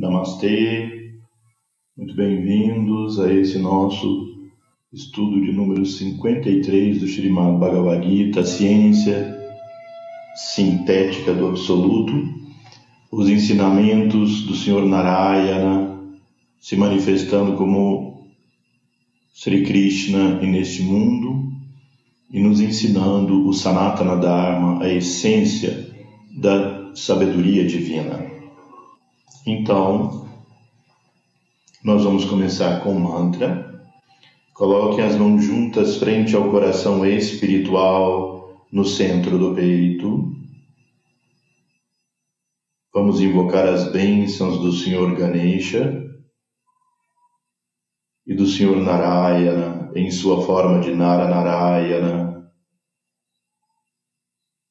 Namastê, muito bem-vindos a esse nosso estudo de número 53 do Srimad Bhagavad Gita, Ciência Sintética do Absoluto, os ensinamentos do Senhor Narayana se manifestando como Sri Krishna neste mundo e nos ensinando o Sanatana Dharma, a essência da sabedoria divina. Então, nós vamos começar com o mantra. Coloquem as mãos juntas frente ao coração espiritual no centro do peito. Vamos invocar as bênçãos do Senhor Ganesha e do Senhor Narayana em sua forma de Nara Narayana,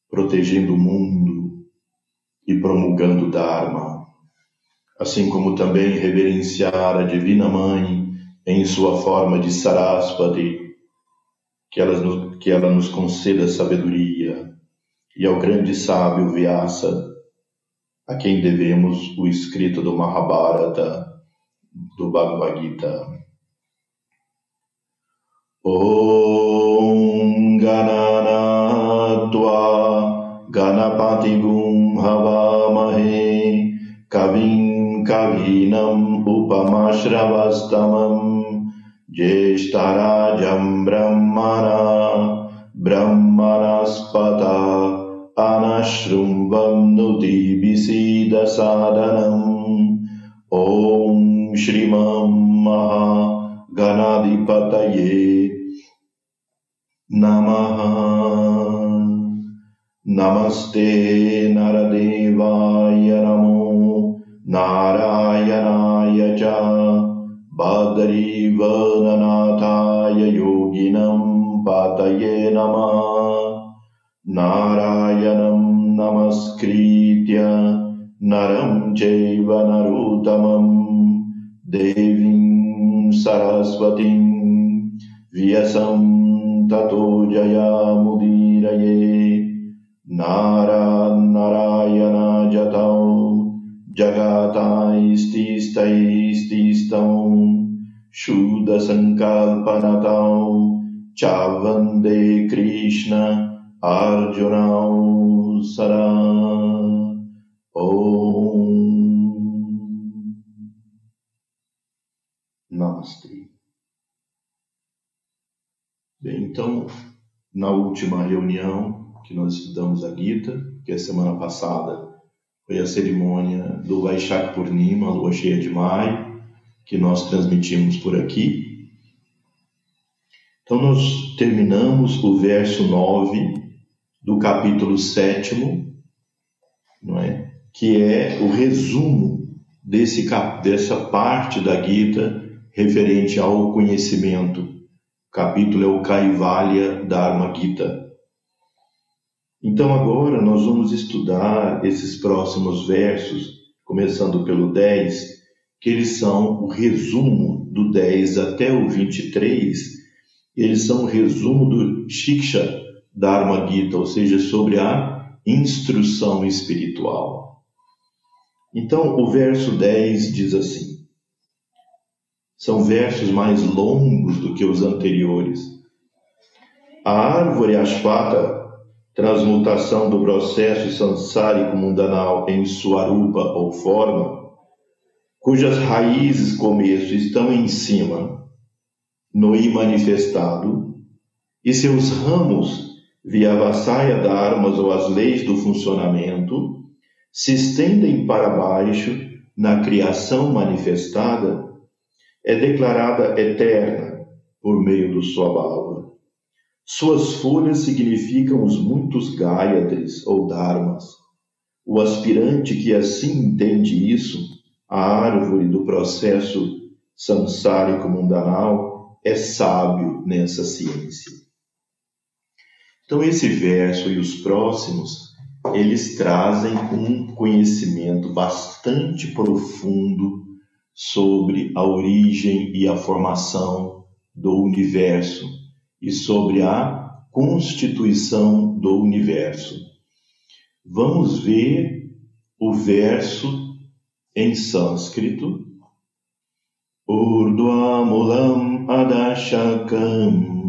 protegendo o mundo e promulgando Dharma assim como também reverenciar a Divina Mãe em sua forma de Sarasvati, que ela, que ela nos conceda sabedoria, e ao grande sábio Vyasa, a quem devemos o escrito do Mahabharata, do Bhagavad Gita. Om Gananatva Ganapati Gum Kavim कवीनम् उपमश्रवस्तमम् ज्येष्ठराजम् ब्रह्मणा ब्रह्मणस्पत अनशृण्वन्नुतिभिसीदसादनम् ॐ श्रीमं महागणाधिपतये नमः। नमस्ते नरदेवाय नमो नारायणाय च भद्रीवननाथाय योगिनं पातये नमः। नारायणं नमस्कृत्य नरं चैव नरोत्तमं। देवीं सरस्वतीं व्यसं ततो जयामुदीरये। नारा जगातास्तिस्तैस्तिस्तौ शुद्धसङ्कल्पनतौ च वन्दे कृष्ण अर्जुनौ सदा Om Namaste. Bem, então, na última reunião que nós estudamos a Gita, que é a semana passada foi a cerimônia do Vaishak Purnima, lua cheia de maio, que nós transmitimos por aqui. Então, nós terminamos o verso 9 do capítulo 7, não é? que é o resumo desse, dessa parte da Gita referente ao conhecimento. O capítulo é o Kaivalya Dharma Gita. Então agora nós vamos estudar esses próximos versos, começando pelo 10, que eles são o resumo do 10 até o 23, eles são o resumo do Shiksha Dharma Gita, ou seja, sobre a instrução espiritual. Então o verso 10 diz assim: são versos mais longos do que os anteriores. A árvore Ashvata transmutação do processo sansárico mundanal em Swarupa ou forma, cujas raízes começo estão em cima, no I manifestado, e seus ramos, via Vassaya Dharmas ou as leis do funcionamento, se estendem para baixo na criação manifestada, é declarada eterna por meio do Swabhava. Suas folhas significam os muitos Gayatris ou Dharmas. O aspirante que assim entende isso, a árvore do processo samsárico mundanal, é sábio nessa ciência. Então, esse verso e os próximos, eles trazem um conhecimento bastante profundo sobre a origem e a formação do universo e sobre a constituição do universo. Vamos ver o verso em sânscrito, Urdhvamulam adashakam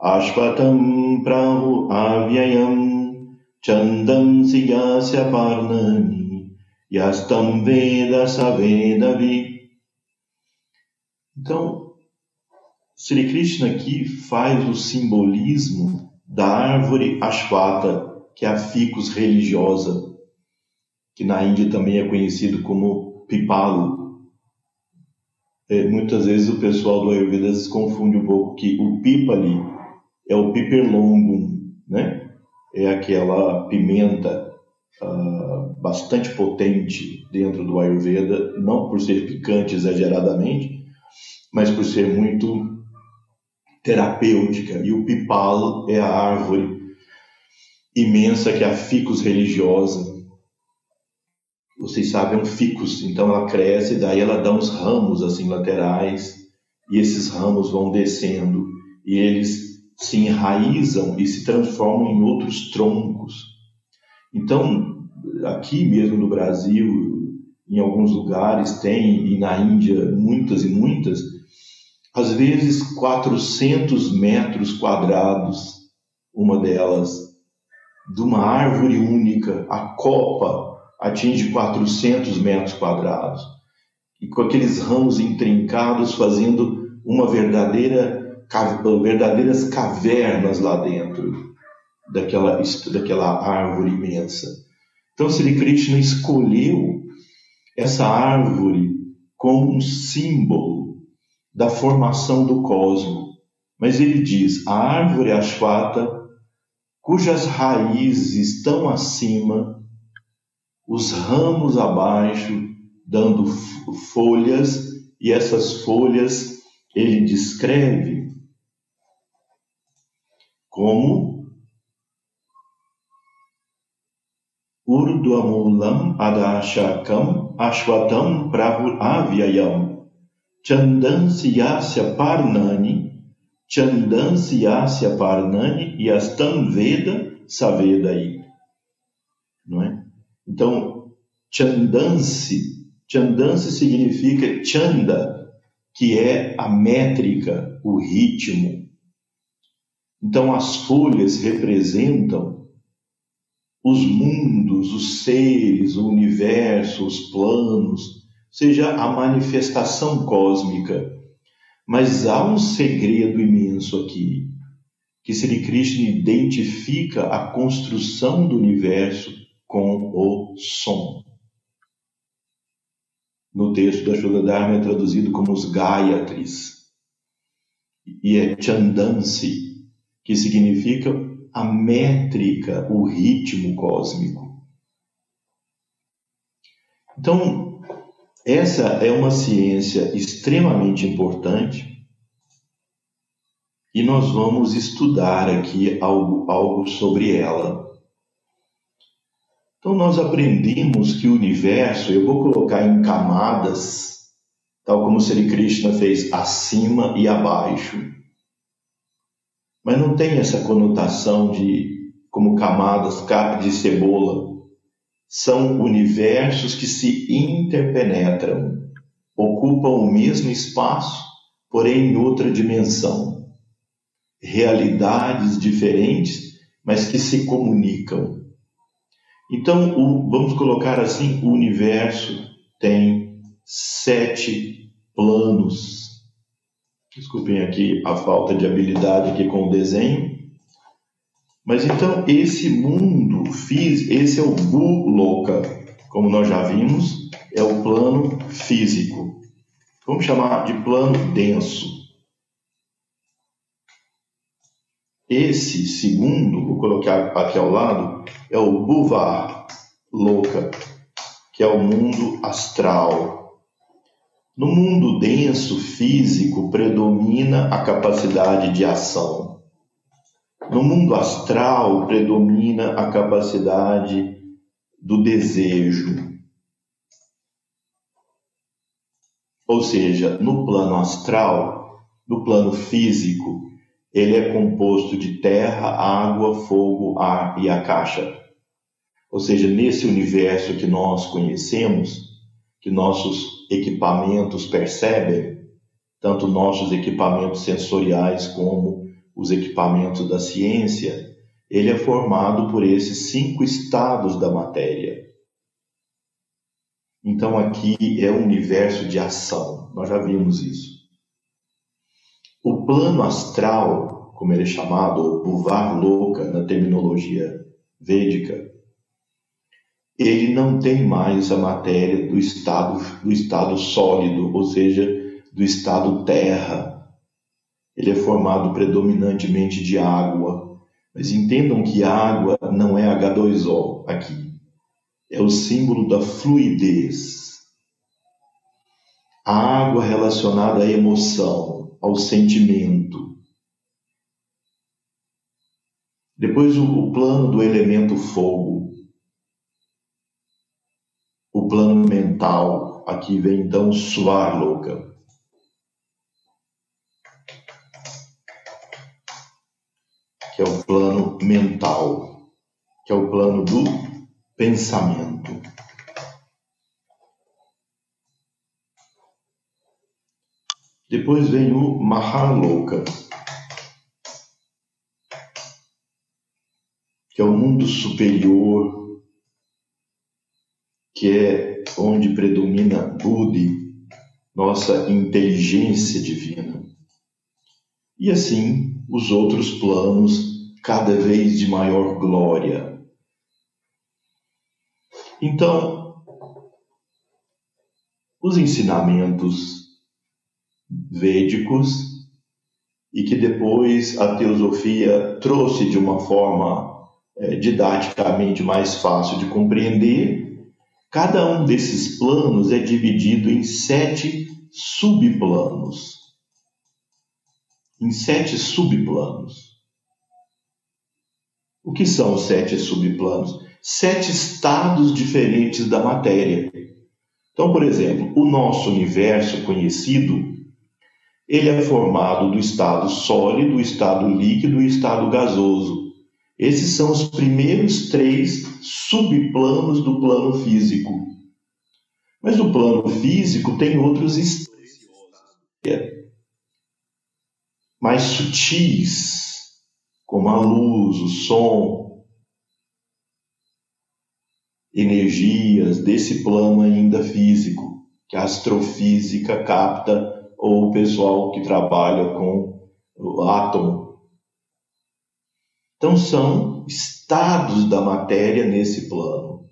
ashvatam prahu avyayam chandam siyasya parnani yastam veda savedavi. Então, Sri Krishna aqui faz o simbolismo da árvore ashvata, que é a ficus religiosa, que na Índia também é conhecido como pipalo. É, muitas vezes o pessoal do Ayurveda se confunde um pouco que o pipali é o piperlongum, né? É aquela pimenta uh, bastante potente dentro do Ayurveda, não por ser picante exageradamente, mas por ser muito terapêutica, e o pipalo é a árvore imensa que é a ficus religiosa. Vocês sabem, é um ficus, então ela cresce, daí ela dá uns ramos assim laterais, e esses ramos vão descendo, e eles se enraizam e se transformam em outros troncos. Então, aqui mesmo no Brasil, em alguns lugares tem, e na Índia muitas e muitas, às vezes 400 metros quadrados, uma delas, de uma árvore única, a copa atinge 400 metros quadrados, e com aqueles ramos intrincados fazendo uma verdadeira verdadeiras cavernas lá dentro daquela, daquela árvore imensa. Então, Sri Krishna escolheu essa árvore como um símbolo da formação do cosmo. Mas ele diz: a árvore asfata, cujas raízes estão acima, os ramos abaixo, dando folhas, e essas folhas ele descreve como Urduamulam Adashakam Ashwatam Prahuavyayam Chandansyasya Parnani, Chandansyasya Parnani e Veda Savedai. Não é? Então, Chandansi, Chandansi significa Chanda, que é a métrica, o ritmo. Então, as folhas representam os mundos, os seres, o universo, os planos, seja a manifestação cósmica. Mas há um segredo imenso aqui, que Sri Krishna identifica a construção do universo com o som. No texto da Dharma é traduzido como os Gayatris. E é Chandansi, que significa a métrica, o ritmo cósmico. Então, essa é uma ciência extremamente importante e nós vamos estudar aqui algo, algo sobre ela. Então, nós aprendemos que o universo, eu vou colocar em camadas, tal como Sri Krishna fez acima e abaixo. Mas não tem essa conotação de como camadas de cebola são universos que se interpenetram, ocupam o mesmo espaço, porém em outra dimensão. Realidades diferentes, mas que se comunicam. Então, o, vamos colocar assim: o universo tem sete planos. Desculpem aqui a falta de habilidade aqui com o desenho. Mas então esse mundo físico, esse é o Buloka, como nós já vimos, é o plano físico. Vamos chamar de plano denso. Esse segundo, vou colocar aqui ao lado, é o Buvar Loka, que é o mundo astral. No mundo denso físico predomina a capacidade de ação. No mundo astral predomina a capacidade do desejo. Ou seja, no plano astral, no plano físico, ele é composto de terra, água, fogo, ar e a caixa. Ou seja, nesse universo que nós conhecemos, que nossos equipamentos percebem, tanto nossos equipamentos sensoriais como os equipamentos da ciência, ele é formado por esses cinco estados da matéria. Então aqui é um universo de ação, nós já vimos isso. O plano astral, como ele é chamado, ou Buvar Louca na terminologia védica, ele não tem mais a matéria do estado, do estado sólido, ou seja, do estado terra. Ele é formado predominantemente de água. Mas entendam que água não é H2O aqui. É o símbolo da fluidez. A água relacionada à emoção, ao sentimento. Depois o, plano do elemento fogo o plano mental. Aqui vem então Swarloka. Que é o plano mental, que é o plano do pensamento. Depois vem o Mahaloka, que é o mundo superior que é onde predomina Budi, nossa inteligência divina. E assim, os outros planos, cada vez de maior glória. Então, os ensinamentos védicos e que depois a teosofia trouxe de uma forma é, didaticamente mais fácil de compreender, Cada um desses planos é dividido em sete subplanos. Em sete subplanos. O que são os sete subplanos? Sete estados diferentes da matéria. Então, por exemplo, o nosso universo conhecido, ele é formado do estado sólido, do estado líquido e do estado gasoso. Esses são os primeiros três subplanos do plano físico. Mas o plano físico tem outros estados mais sutis, como a luz, o som, energias desse plano ainda físico, que a astrofísica capta, ou o pessoal que trabalha com o átomo então, são estados da matéria nesse plano.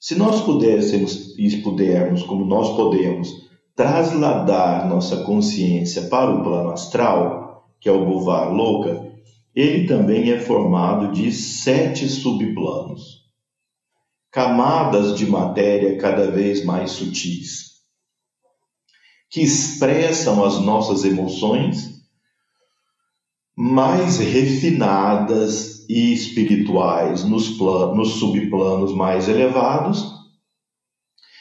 Se nós pudéssemos e pudermos, como nós podemos, trasladar nossa consciência para o plano astral, que é o Bovar Louca, ele também é formado de sete subplanos, camadas de matéria cada vez mais sutis, que expressam as nossas emoções mais refinadas e espirituais nos, nos subplanos mais elevados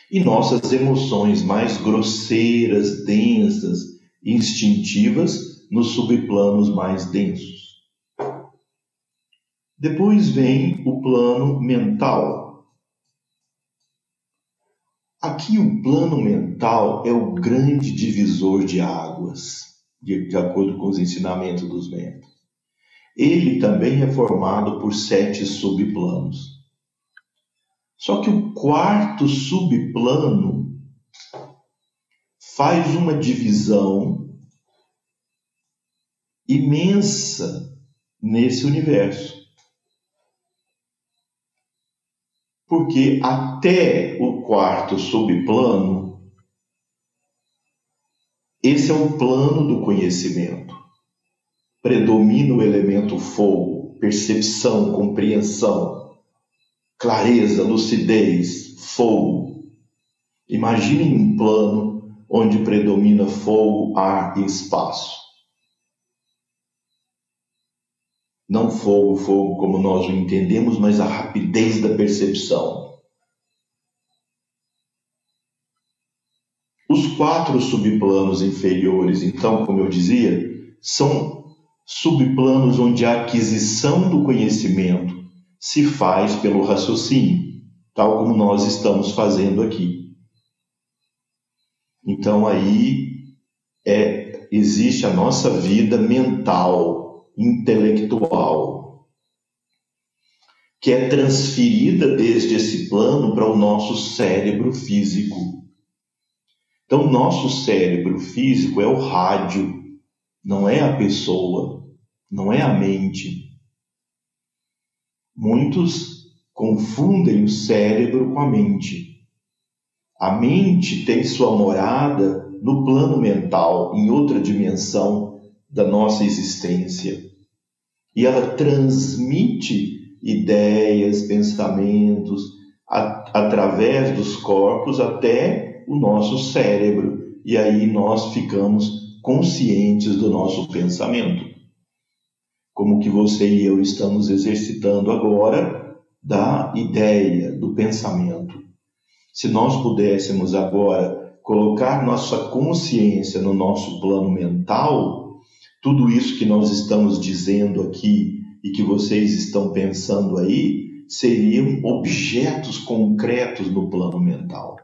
e nossas emoções mais grosseiras, densas, instintivas nos subplanos mais densos. Depois vem o plano mental. Aqui o plano mental é o grande divisor de águas de, de acordo com os ensinamentos dos ventos. Ele também é formado por sete subplanos. Só que o quarto subplano faz uma divisão imensa nesse universo. Porque até o quarto subplano esse é o plano do conhecimento. Predomina o elemento fogo, percepção, compreensão, clareza, lucidez, fogo. Imaginem um plano onde predomina fogo, ar e espaço. Não fogo, fogo como nós o entendemos, mas a rapidez da percepção Os quatro subplanos inferiores, então, como eu dizia, são subplanos onde a aquisição do conhecimento se faz pelo raciocínio, tal como nós estamos fazendo aqui. Então aí é, existe a nossa vida mental, intelectual, que é transferida desde esse plano para o nosso cérebro físico. Então, nosso cérebro físico é o rádio, não é a pessoa, não é a mente. Muitos confundem o cérebro com a mente. A mente tem sua morada no plano mental, em outra dimensão da nossa existência. E ela transmite ideias, pensamentos, a, através dos corpos até o nosso cérebro. E aí nós ficamos conscientes do nosso pensamento. Como que você e eu estamos exercitando agora da ideia, do pensamento. Se nós pudéssemos agora colocar nossa consciência no nosso plano mental, tudo isso que nós estamos dizendo aqui e que vocês estão pensando aí seriam objetos concretos no plano mental.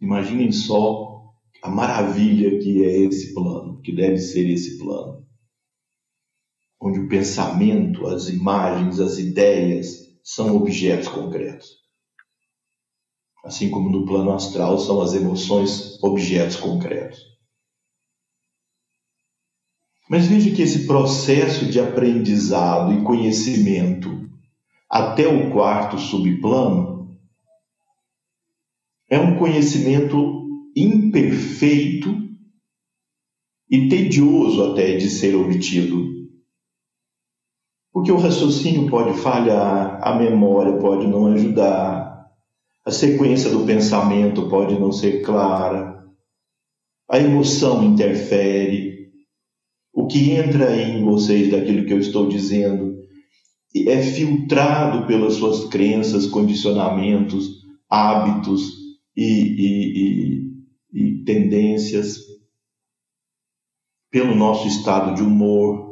Imaginem só a maravilha que é esse plano, que deve ser esse plano. Onde o pensamento, as imagens, as ideias, são objetos concretos. Assim como no plano astral são as emoções objetos concretos. Mas veja que esse processo de aprendizado e conhecimento até o quarto subplano é um conhecimento imperfeito e tedioso até de ser obtido. Porque o raciocínio pode falhar, a memória pode não ajudar, a sequência do pensamento pode não ser clara, a emoção interfere. Que entra em vocês daquilo que eu estou dizendo é filtrado pelas suas crenças, condicionamentos, hábitos e, e, e, e tendências, pelo nosso estado de humor,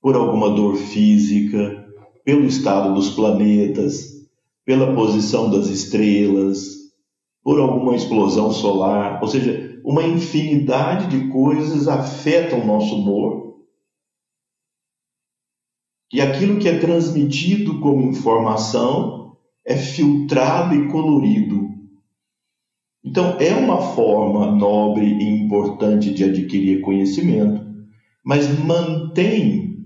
por alguma dor física, pelo estado dos planetas, pela posição das estrelas, por alguma explosão solar, ou seja, uma infinidade de coisas afetam o nosso humor. E aquilo que é transmitido como informação é filtrado e colorido. Então, é uma forma nobre e importante de adquirir conhecimento, mas mantém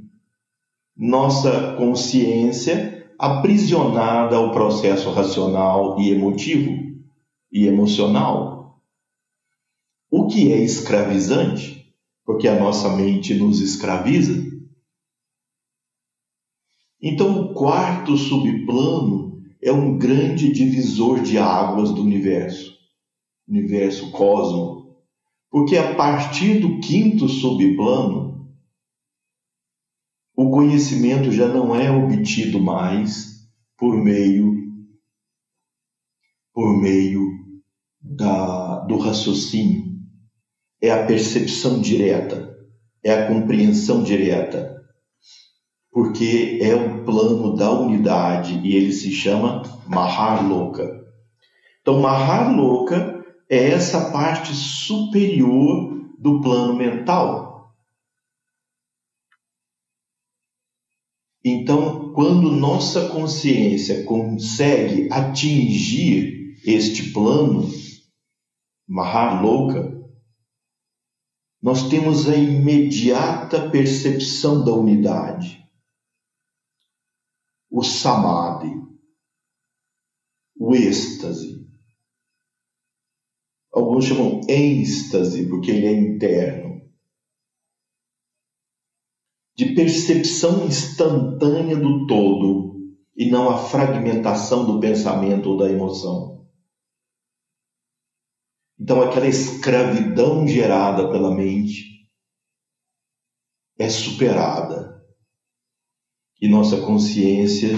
nossa consciência aprisionada ao processo racional e emotivo e emocional. O que é escravizante, porque a nossa mente nos escraviza. Então, o quarto subplano é um grande divisor de águas do universo, universo cosmo, porque a partir do quinto subplano o conhecimento já não é obtido mais por meio por meio da, do raciocínio, é a percepção direta, é a compreensão direta, porque é o plano da unidade e ele se chama Maharloka. Então, Maharloka é essa parte superior do plano mental Então, quando nossa consciência consegue atingir este plano, Maharloka, nós temos a imediata percepção da unidade, o samadhi, o êxtase. Alguns chamam êxtase porque ele é interno de percepção instantânea do todo e não a fragmentação do pensamento ou da emoção. Então, aquela escravidão gerada pela mente é superada e nossa consciência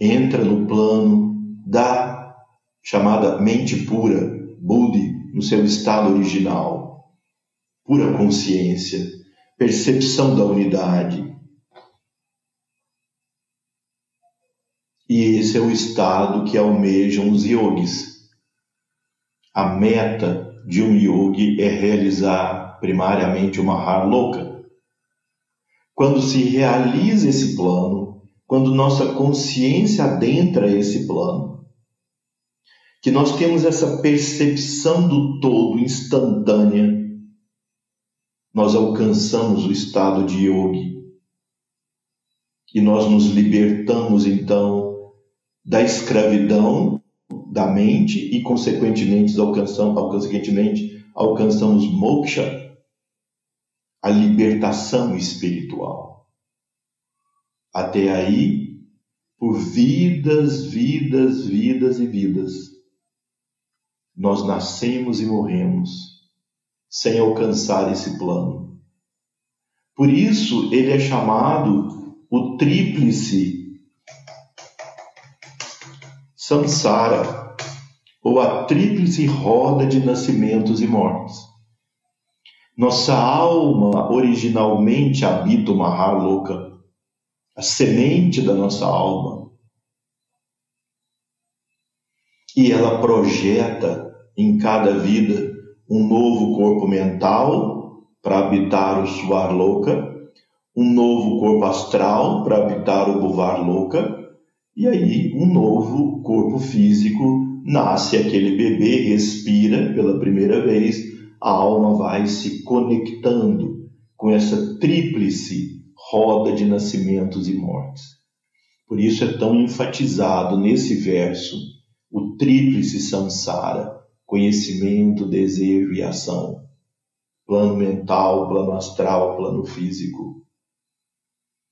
entra no plano da chamada mente pura, Buddhi, no seu estado original, pura consciência percepção da unidade. E esse é o estado que almejam os yogis. A meta de um yogi é realizar primariamente uma louca. Quando se realiza esse plano, quando nossa consciência adentra esse plano, que nós temos essa percepção do todo instantânea, nós alcançamos o estado de yogi. E nós nos libertamos então da escravidão da mente e consequentemente alcançamos, consequentemente alcançamos moksha, a libertação espiritual. Até aí, por vidas, vidas, vidas e vidas, nós nascemos e morremos sem alcançar esse plano. Por isso, ele é chamado o tríplice samsara, ou a tríplice roda de nascimentos e mortes. Nossa alma originalmente habita o Mahaloka, a semente da nossa alma. E ela projeta em cada vida um novo corpo mental para habitar o suar louca, um novo corpo astral para habitar o buvar louca, e aí um novo corpo físico nasce aquele bebê, respira pela primeira vez, a alma vai se conectando com essa tríplice roda de nascimentos e mortes. Por isso é tão enfatizado nesse verso o tríplice samsara, conhecimento, desejo e ação. Plano mental, plano astral, plano físico.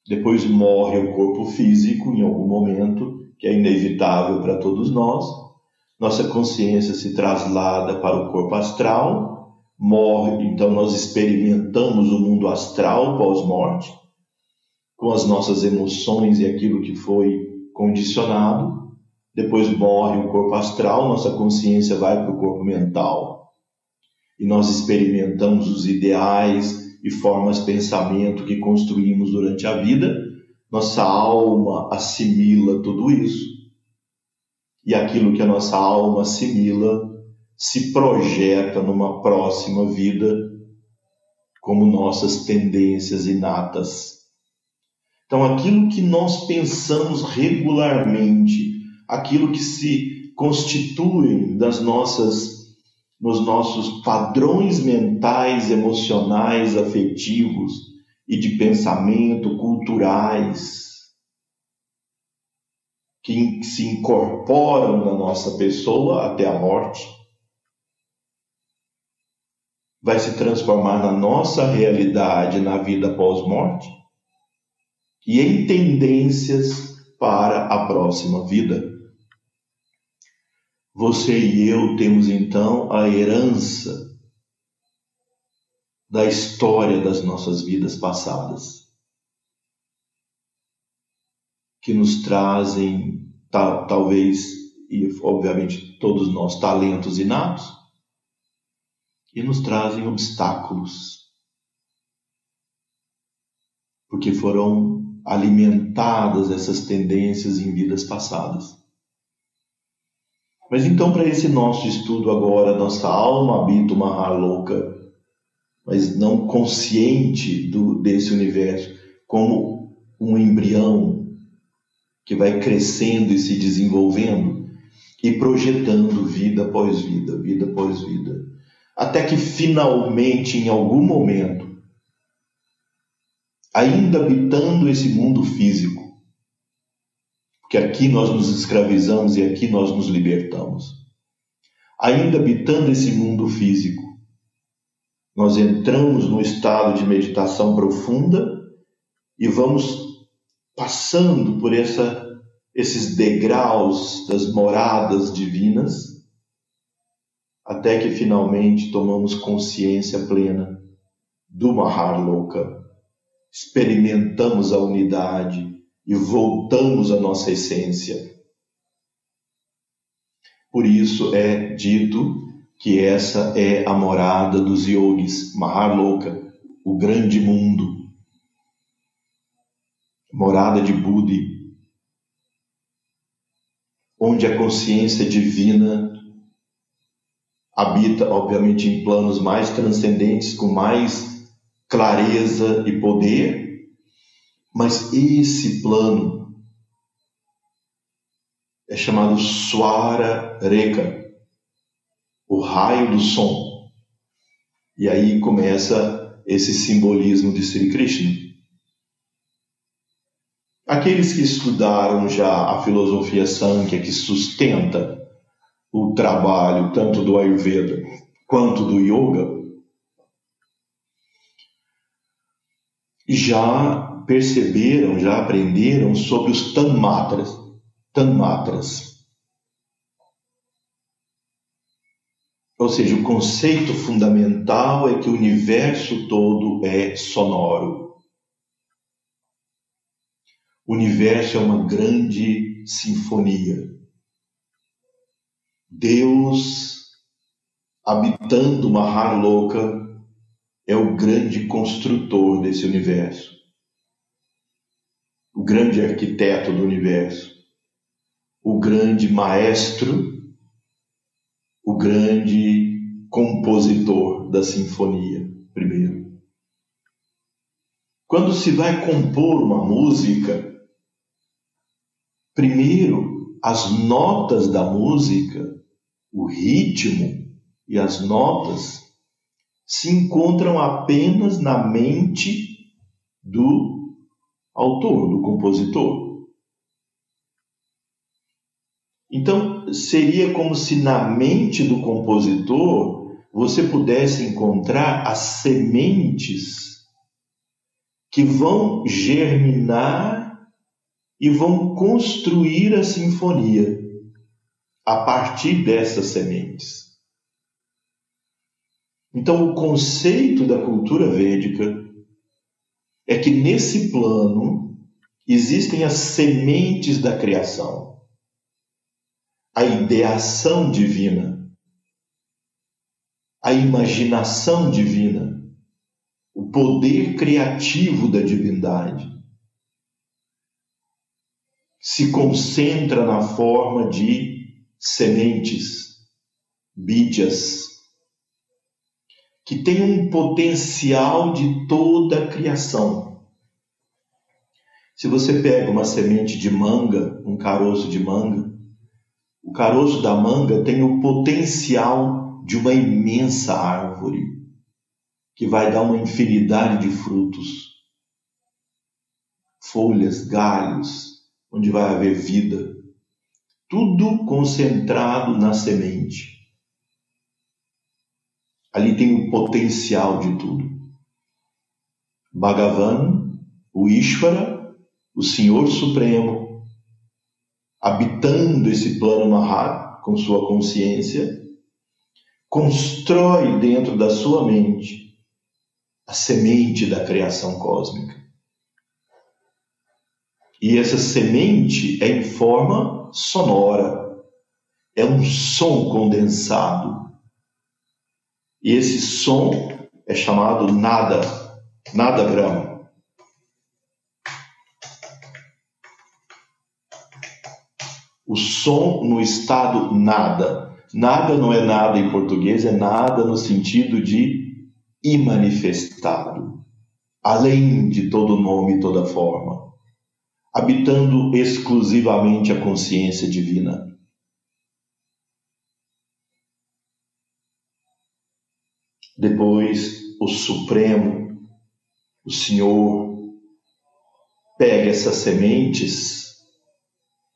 Depois morre o corpo físico em algum momento, que é inevitável para todos nós. Nossa consciência se traslada para o corpo astral, morre, então nós experimentamos o mundo astral pós-morte, com as nossas emoções e aquilo que foi condicionado depois morre o corpo astral, nossa consciência vai para o corpo mental. E nós experimentamos os ideais e formas de pensamento que construímos durante a vida. Nossa alma assimila tudo isso. E aquilo que a nossa alma assimila se projeta numa próxima vida como nossas tendências inatas. Então, aquilo que nós pensamos regularmente aquilo que se constitui das nossas nos nossos padrões mentais, emocionais, afetivos e de pensamento culturais que se incorporam na nossa pessoa até a morte, vai se transformar na nossa realidade na vida pós-morte e em tendências para a próxima vida. Você e eu temos então a herança da história das nossas vidas passadas, que nos trazem, tal, talvez, e obviamente todos nós, talentos inatos, e nos trazem obstáculos, porque foram alimentadas essas tendências em vidas passadas. Mas então, para esse nosso estudo agora, nossa alma habita uma louca, mas não consciente do, desse universo, como um embrião que vai crescendo e se desenvolvendo e projetando vida após vida, vida após vida, até que finalmente, em algum momento, ainda habitando esse mundo físico, que aqui nós nos escravizamos e aqui nós nos libertamos. Ainda habitando esse mundo físico, nós entramos num estado de meditação profunda e vamos passando por essa, esses degraus das moradas divinas, até que finalmente tomamos consciência plena do Maharloka, experimentamos a unidade, e voltamos à nossa essência. Por isso é dito que essa é a morada dos yogis, Mahaloka, o grande mundo, morada de Budi, onde a consciência divina habita, obviamente, em planos mais transcendentes, com mais clareza e poder, mas esse plano é chamado Swara Reka, o raio do som. E aí começa esse simbolismo de Sri Krishna. Aqueles que estudaram já a filosofia Sankhya, que sustenta o trabalho tanto do Ayurveda quanto do Yoga, já perceberam, já aprenderam sobre os tanmatras. tanmatras. Ou seja, o conceito fundamental é que o universo todo é sonoro. O universo é uma grande sinfonia. Deus, habitando uma louca, é o grande construtor desse universo, o grande arquiteto do universo, o grande maestro, o grande compositor da sinfonia, primeiro. Quando se vai compor uma música, primeiro as notas da música o ritmo e as notas se encontram apenas na mente do autor, do compositor. Então, seria como se na mente do compositor você pudesse encontrar as sementes que vão germinar e vão construir a sinfonia a partir dessas sementes. Então, o conceito da cultura védica é que nesse plano existem as sementes da criação, a ideação divina, a imaginação divina, o poder criativo da divindade. Se concentra na forma de sementes, bídias, que têm um potencial de toda a criação. Se você pega uma semente de manga, um caroço de manga, o caroço da manga tem o potencial de uma imensa árvore, que vai dar uma infinidade de frutos, folhas, galhos, onde vai haver vida tudo concentrado na semente. Ali tem o potencial de tudo. Bhagavan, o Ishvara, o Senhor Supremo, habitando esse plano Mahat com sua consciência, constrói dentro da sua mente a semente da criação cósmica. E essa semente é em forma sonora, é um som condensado. E esse som é chamado nada, nada Brahma. O som no estado nada. Nada não é nada em português, é nada no sentido de imanifestado, além de todo nome e toda forma habitando exclusivamente a consciência divina. O Supremo, o Senhor, pega essas sementes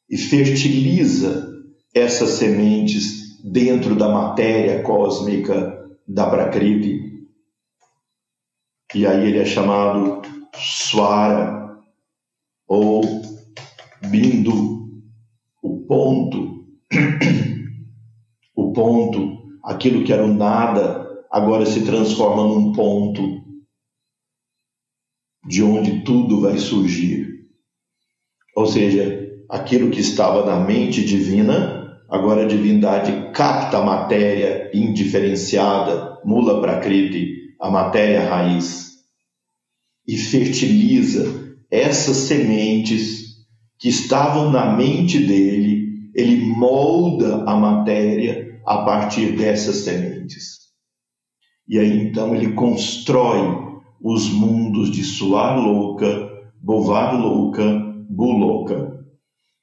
e fertiliza essas sementes dentro da matéria cósmica da Prakriti. E aí ele é chamado Swara, ou bindu, o ponto, o ponto, aquilo que era o nada, agora se transforma num ponto de onde tudo vai surgir. Ou seja, aquilo que estava na mente divina, agora a divindade capta a matéria indiferenciada, mula prakriti, a matéria raiz, e fertiliza essas sementes que estavam na mente dele, ele molda a matéria a partir dessas sementes. E aí então ele constrói os mundos de Suar louca, Bovar louca, Buloca.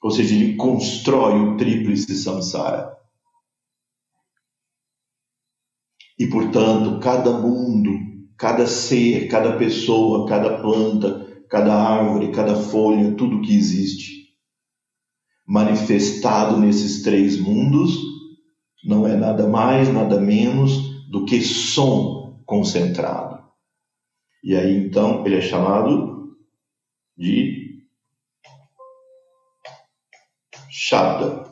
Ou seja, ele constrói o tríplice samsara. E portanto, cada mundo, cada ser, cada pessoa, cada planta, cada árvore, cada folha, tudo que existe, manifestado nesses três mundos, não é nada mais, nada menos do que som concentrado. E aí então ele é chamado de Shabda.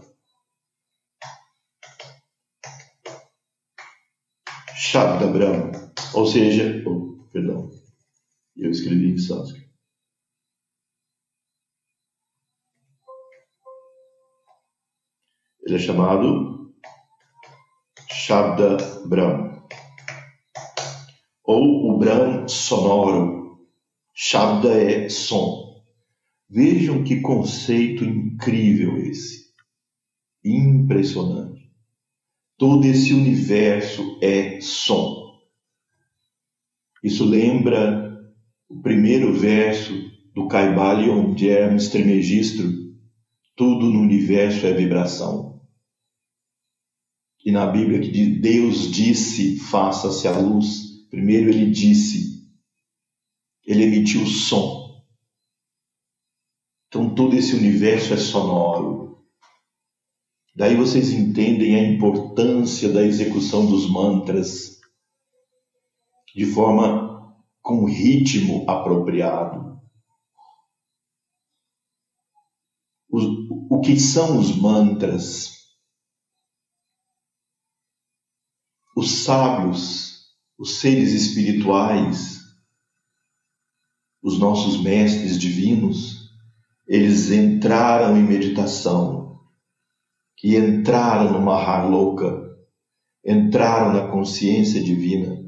Shabda Brahma. Ou seja, oh, perdão, eu escrevi em sânscrito. Ele é chamado Shabda Brahma. Ou o Brahma sonoro. Shabda é som. Vejam que conceito incrível esse. Impressionante. Todo esse universo é som. Isso lembra o primeiro verso do Caibalion de Hermes Trismegisto. Tudo no universo é vibração e na Bíblia que diz, Deus disse, faça-se a luz. Primeiro ele disse, ele emitiu o som. Então todo esse universo é sonoro. Daí vocês entendem a importância da execução dos mantras de forma com ritmo apropriado. o que são os mantras? Os sábios, os seres espirituais, os nossos mestres divinos, eles entraram em meditação e entraram numa louca, entraram na consciência divina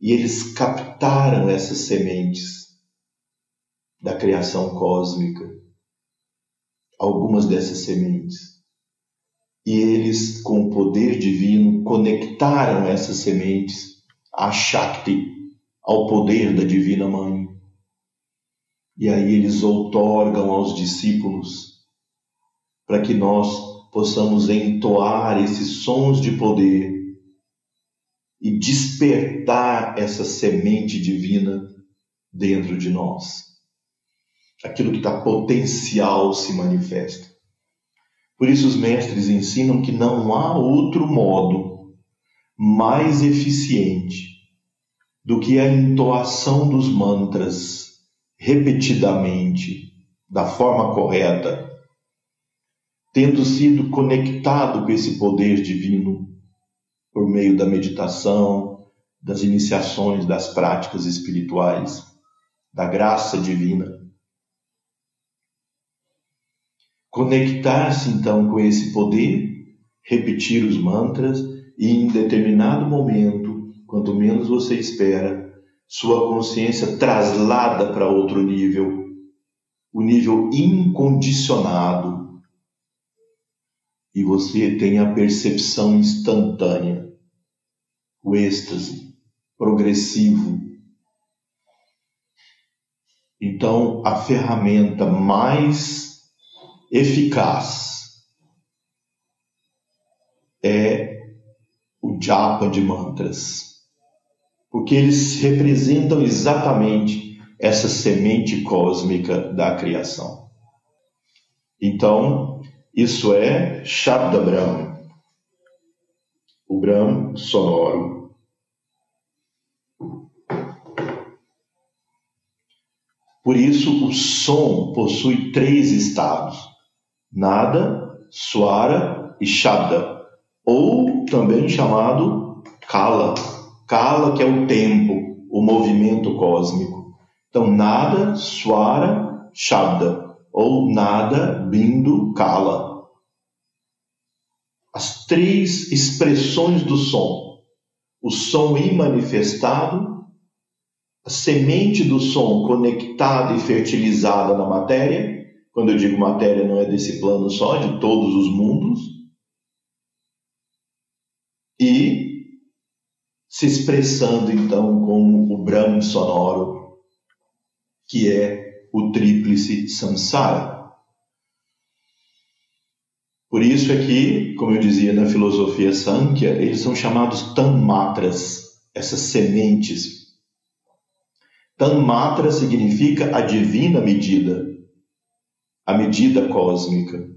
e eles captaram essas sementes da criação cósmica, algumas dessas sementes e eles, com o poder divino, conectaram essas sementes à Shakti, ao poder da Divina Mãe. E aí eles outorgam aos discípulos para que nós possamos entoar esses sons de poder e despertar essa semente divina dentro de nós. Aquilo que está potencial se manifesta. Por isso, os mestres ensinam que não há outro modo mais eficiente do que a entoação dos mantras repetidamente, da forma correta, tendo sido conectado com esse poder divino por meio da meditação, das iniciações, das práticas espirituais, da graça divina. Conectar-se então com esse poder, repetir os mantras e em determinado momento, quanto menos você espera, sua consciência traslada para outro nível, o nível incondicionado, e você tem a percepção instantânea, o êxtase progressivo. Então, a ferramenta mais eficaz é o japa de mantras, porque eles representam exatamente essa semente cósmica da criação. Então, isso é Shabda Brahma, o Brahma sonoro. Por isso, o som possui três estados nada, suara e shabda, ou também chamado kala. Kala que é o tempo, o movimento cósmico. Então nada, suara, shabda, ou nada, bindu, kala. As três expressões do som. O som imanifestado, a semente do som conectada e fertilizada na matéria quando eu digo matéria, não é desse plano só, de todos os mundos. e se expressando então como o Brahma sonoro, que é o tríplice samsara. Por isso é que, como eu dizia na filosofia Sankhya, eles são chamados tanmatras, essas sementes. Tanmatra significa a divina medida, a medida cósmica.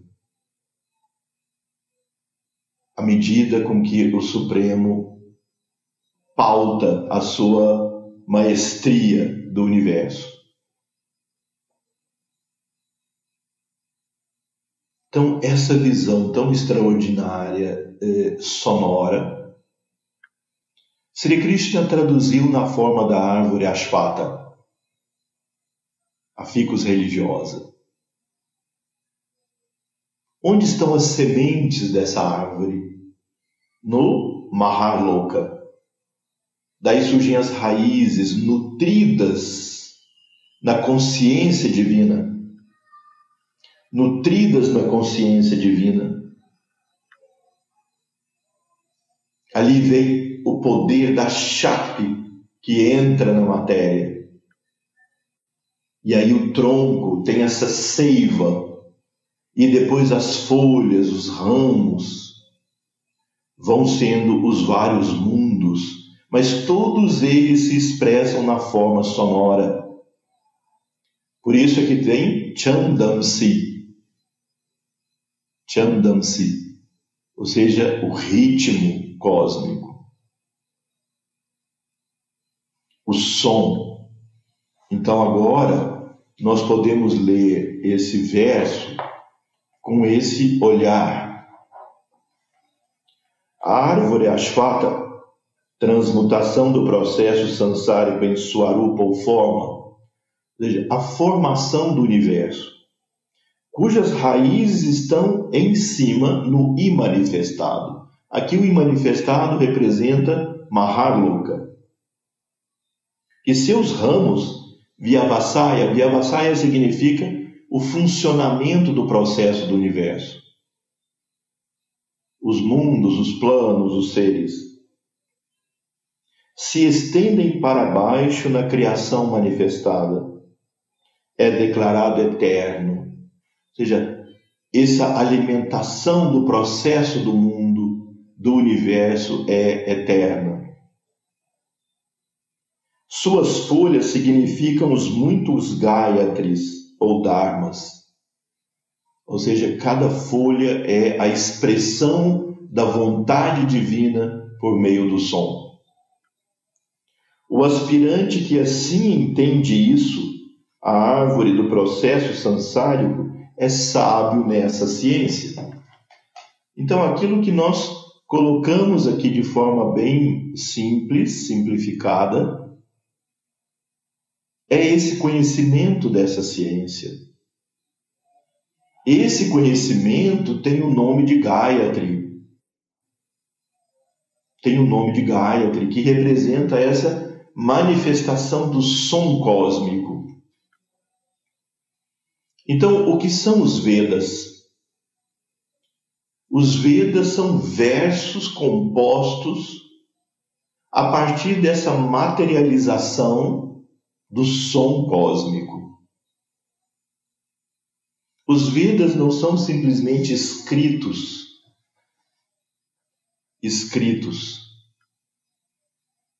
A medida com que o Supremo pauta a sua maestria do universo. Então, essa visão tão extraordinária, eh, sonora, Sri Krishna traduziu na forma da árvore Ashvata, a ficus religiosa. Onde estão as sementes dessa árvore? No Maharloka. Daí surgem as raízes nutridas na consciência divina nutridas na consciência divina. Ali vem o poder da chape que entra na matéria. E aí o tronco tem essa seiva, e depois as folhas, os ramos, vão sendo os vários mundos, mas todos eles se expressam na forma sonora. Por isso é que tem Chandamsi, Chandamsi, ou seja, o ritmo cósmico, o som. Então agora nós podemos ler esse verso com esse olhar. A árvore Ashvata, transmutação do processo sansárico em Swarupa ou forma, ou seja, a formação do universo cujas raízes estão em cima no imanifestado. Aqui o imanifestado representa Maharloka. E seus ramos, Vyavasaya, Vyavasaya significa o funcionamento do processo do universo. Os mundos, os planos, os seres se estendem para baixo na criação manifestada. É declarado eterno, ou seja, essa alimentação do processo do mundo, do universo, é eterna. Suas folhas significam os muitos Gayatris ou Dharmas. Ou seja, cada folha é a expressão da vontade divina por meio do som. O aspirante que assim entende isso, a árvore do processo sansárico, é sábio nessa ciência. Então, aquilo que nós colocamos aqui de forma bem simples, simplificada, é esse conhecimento dessa ciência. Esse conhecimento tem o nome de Gayatri. Tem o nome de Gayatri, que representa essa manifestação do som cósmico. Então, o que são os Vedas? Os Vedas são versos compostos a partir dessa materialização do som cósmico. Os Vedas não são simplesmente escritos, escritos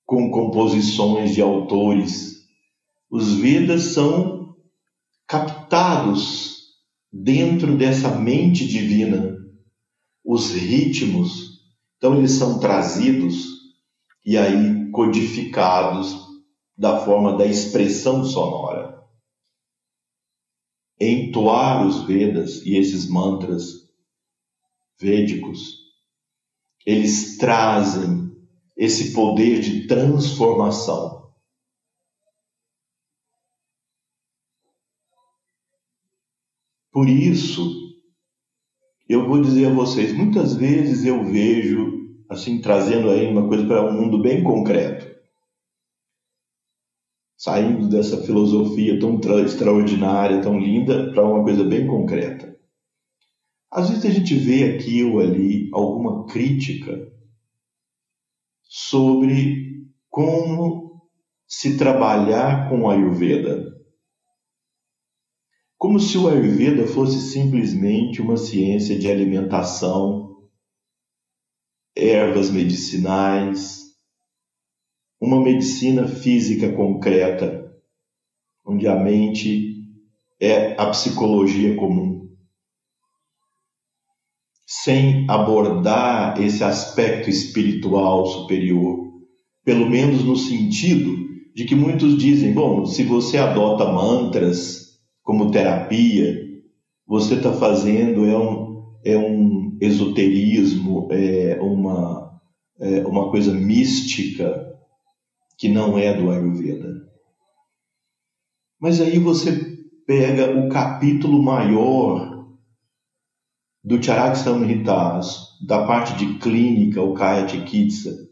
com composições de autores. Os Vedas são captados dentro dessa mente divina, os ritmos, então eles são trazidos e aí codificados da forma da expressão sonora. Entoar os Vedas e esses mantras védicos, eles trazem esse poder de transformação Por isso, eu vou dizer a vocês, muitas vezes eu vejo, assim, trazendo aí uma coisa para um mundo bem concreto, saindo dessa filosofia tão extraordinária, tão linda, para uma coisa bem concreta. Às vezes a gente vê aqui ou ali alguma crítica sobre como se trabalhar com o Ayurveda. Como se o Ayurveda fosse simplesmente uma ciência de alimentação, ervas medicinais, uma medicina física concreta, onde a mente é a psicologia comum. Sem abordar esse aspecto espiritual superior, pelo menos no sentido de que muitos dizem: bom, se você adota mantras como terapia, você está fazendo é um, é um esoterismo, é uma, é uma coisa mística que não é do Ayurveda. Mas aí você pega o capítulo maior do Charak Samhitas, da parte de clínica, o Kaya Chikitsa,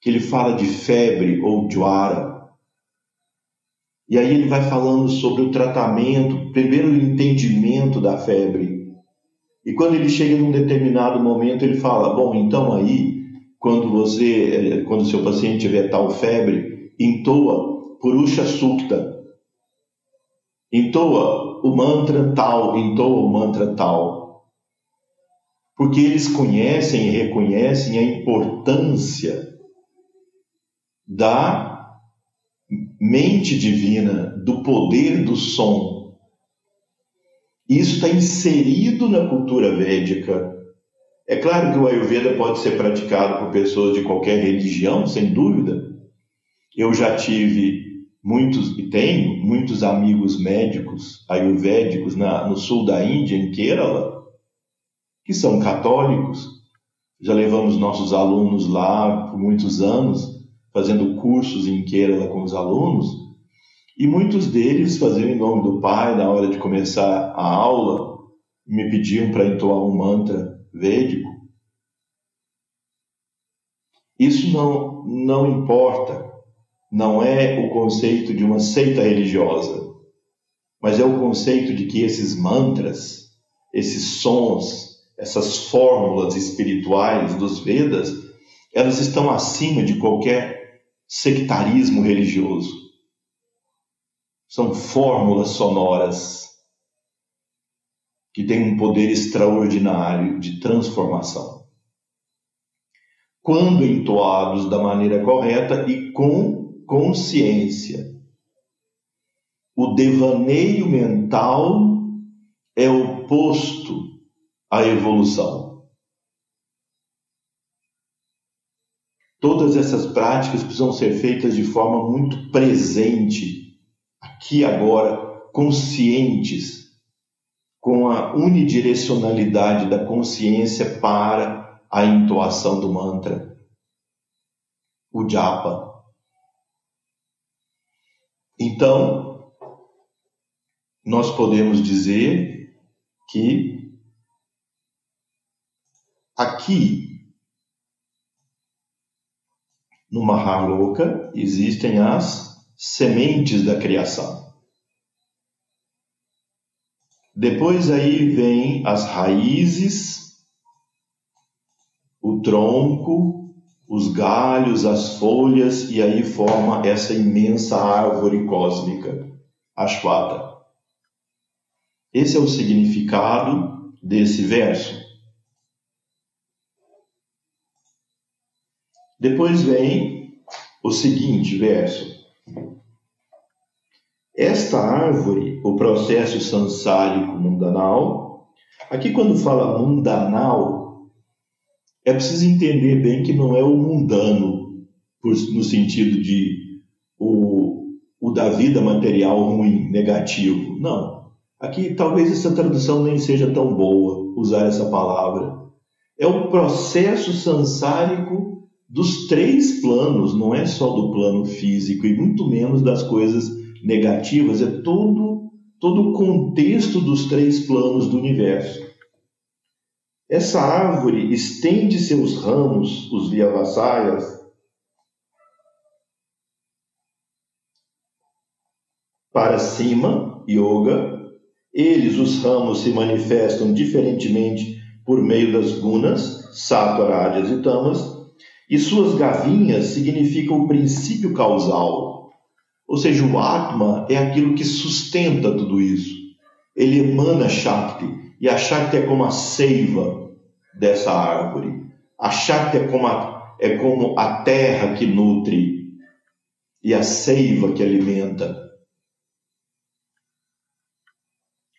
que ele fala de febre ou Jwara. E aí ele vai falando sobre o tratamento, primeiro o entendimento da febre. E quando ele chega num determinado momento, ele fala: Bom, então aí, quando você, quando seu paciente tiver tal febre, entoa Purusha Sukta. Entoa o mantra tal, entoa o mantra tal. Porque eles conhecem e reconhecem a importância da mente divina, do poder do som. Isso está inserido na cultura védica. É claro que o Ayurveda pode ser praticado por pessoas de qualquer religião, sem dúvida. Eu já tive muitos, e tenho muitos amigos médicos ayurvédicos na, no sul da Índia, em Kerala, que são católicos. Já levamos nossos alunos lá por muitos anos fazendo cursos em Kerala com os alunos, e muitos deles faziam em nome do Pai, na hora de começar a aula, me pediam para entoar um mantra védico. Isso não, não importa, não é o conceito de uma seita religiosa, mas é o conceito de que esses mantras, esses sons, essas fórmulas espirituais dos Vedas, elas estão acima de qualquer sectarismo religioso. São fórmulas sonoras que têm um poder extraordinário de transformação. Quando entoados da maneira correta e com consciência. O devaneio mental é oposto à evolução. Todas essas práticas precisam ser feitas de forma muito presente, aqui agora, conscientes, com a unidirecionalidade da consciência para a entoação do mantra, o japa. Então, nós podemos dizer que aqui no Mahaloka existem as sementes da criação. Depois aí vem as raízes, o tronco, os galhos, as folhas e aí forma essa imensa árvore cósmica, Ashwata. Esse é o significado desse verso. Depois vem o seguinte verso. Esta árvore, o processo sansárico mundanal, aqui quando fala mundanal, é preciso entender bem que não é o mundano, no sentido de o, o da vida material ruim, negativo. Não. Aqui talvez essa tradução nem seja tão boa usar essa palavra. É o processo sansárico dos três planos, não é só do plano físico e muito menos das coisas negativas, é todo todo o contexto dos três planos do universo. Essa árvore estende seus ramos, os vyavasayas, para cima, yoga. Eles, os ramos, se manifestam diferentemente por meio das gunas, sattva, rajas e tamas, E suas gavinhas significam o princípio causal. Ou seja, o Atma é aquilo que sustenta tudo isso. Ele emana Shakti. E a Shakti é como a seiva dessa árvore. A Shakti é como a, é como a terra que nutre e a seiva que alimenta.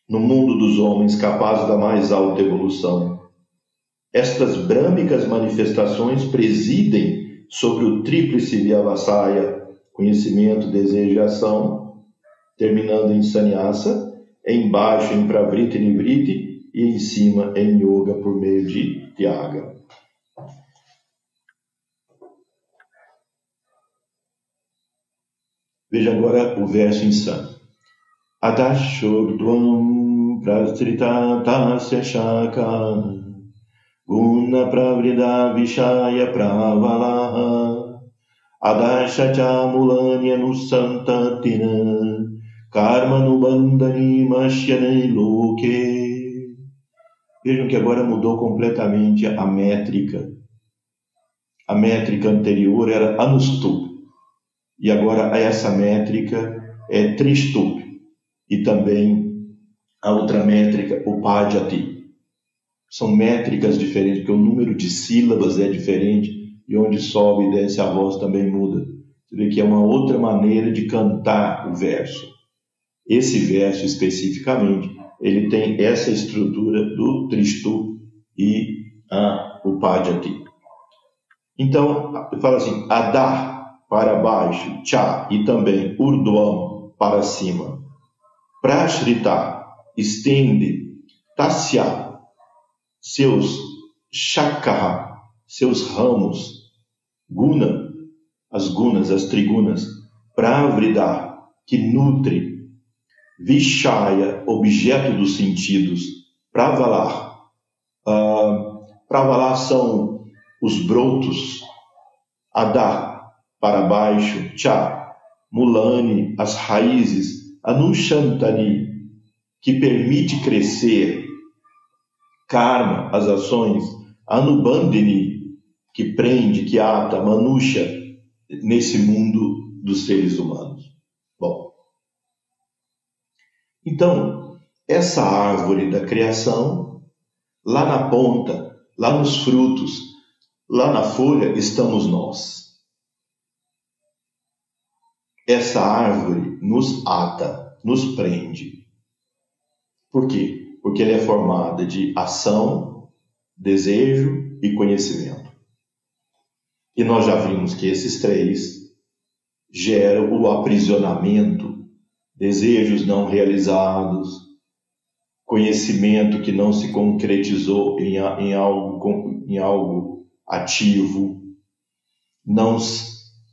No mundo dos homens capazes da mais alta evolução, estas brâmicas manifestações presidem sobre o tríplice Vyavasaya, conhecimento, desejo e ação, terminando em sannyasa, embaixo em pravriti e nivriti e em cima em yoga por meio de tyaga. Veja agora o verso em san. Adashurdvam prastritasya shaka Guna pravrida vishaya pravalaha Karma nubandani mashyane loke. Vejam que agora mudou completamente a métrica. A métrica anterior era anustup, e agora essa métrica é tristup, e também a outra métrica, o padjati são métricas diferentes, porque o número de sílabas é diferente e onde sobe e desce a voz também muda. Você vê que é uma outra maneira de cantar o verso. Esse verso especificamente, ele tem essa estrutura do Tristu e a, o Padjati. Então, fala assim, Adá para baixo, Cha e também Urdhvam para cima. Prashrita estende, Tasya seus chakra, seus ramos, guna, as gunas, as trigunas, pravrida, que nutre, vishaya, objeto dos sentidos, pravalar. Uh, pravalar são os brotos, adá, para baixo, cha, mulani, as raízes, anushantani, que permite crescer, karma, as ações, anubandini, que prende, que ata, manusha, nesse mundo dos seres humanos. Bom, então, essa árvore da criação, lá na ponta, lá nos frutos, lá na folha, estamos nós. Essa árvore nos ata, nos prende. Por quê? porque ele é formada de ação, desejo e conhecimento. E nós já vimos que esses três geram o aprisionamento, desejos não realizados, conhecimento que não se concretizou em, em, algo, em algo ativo, não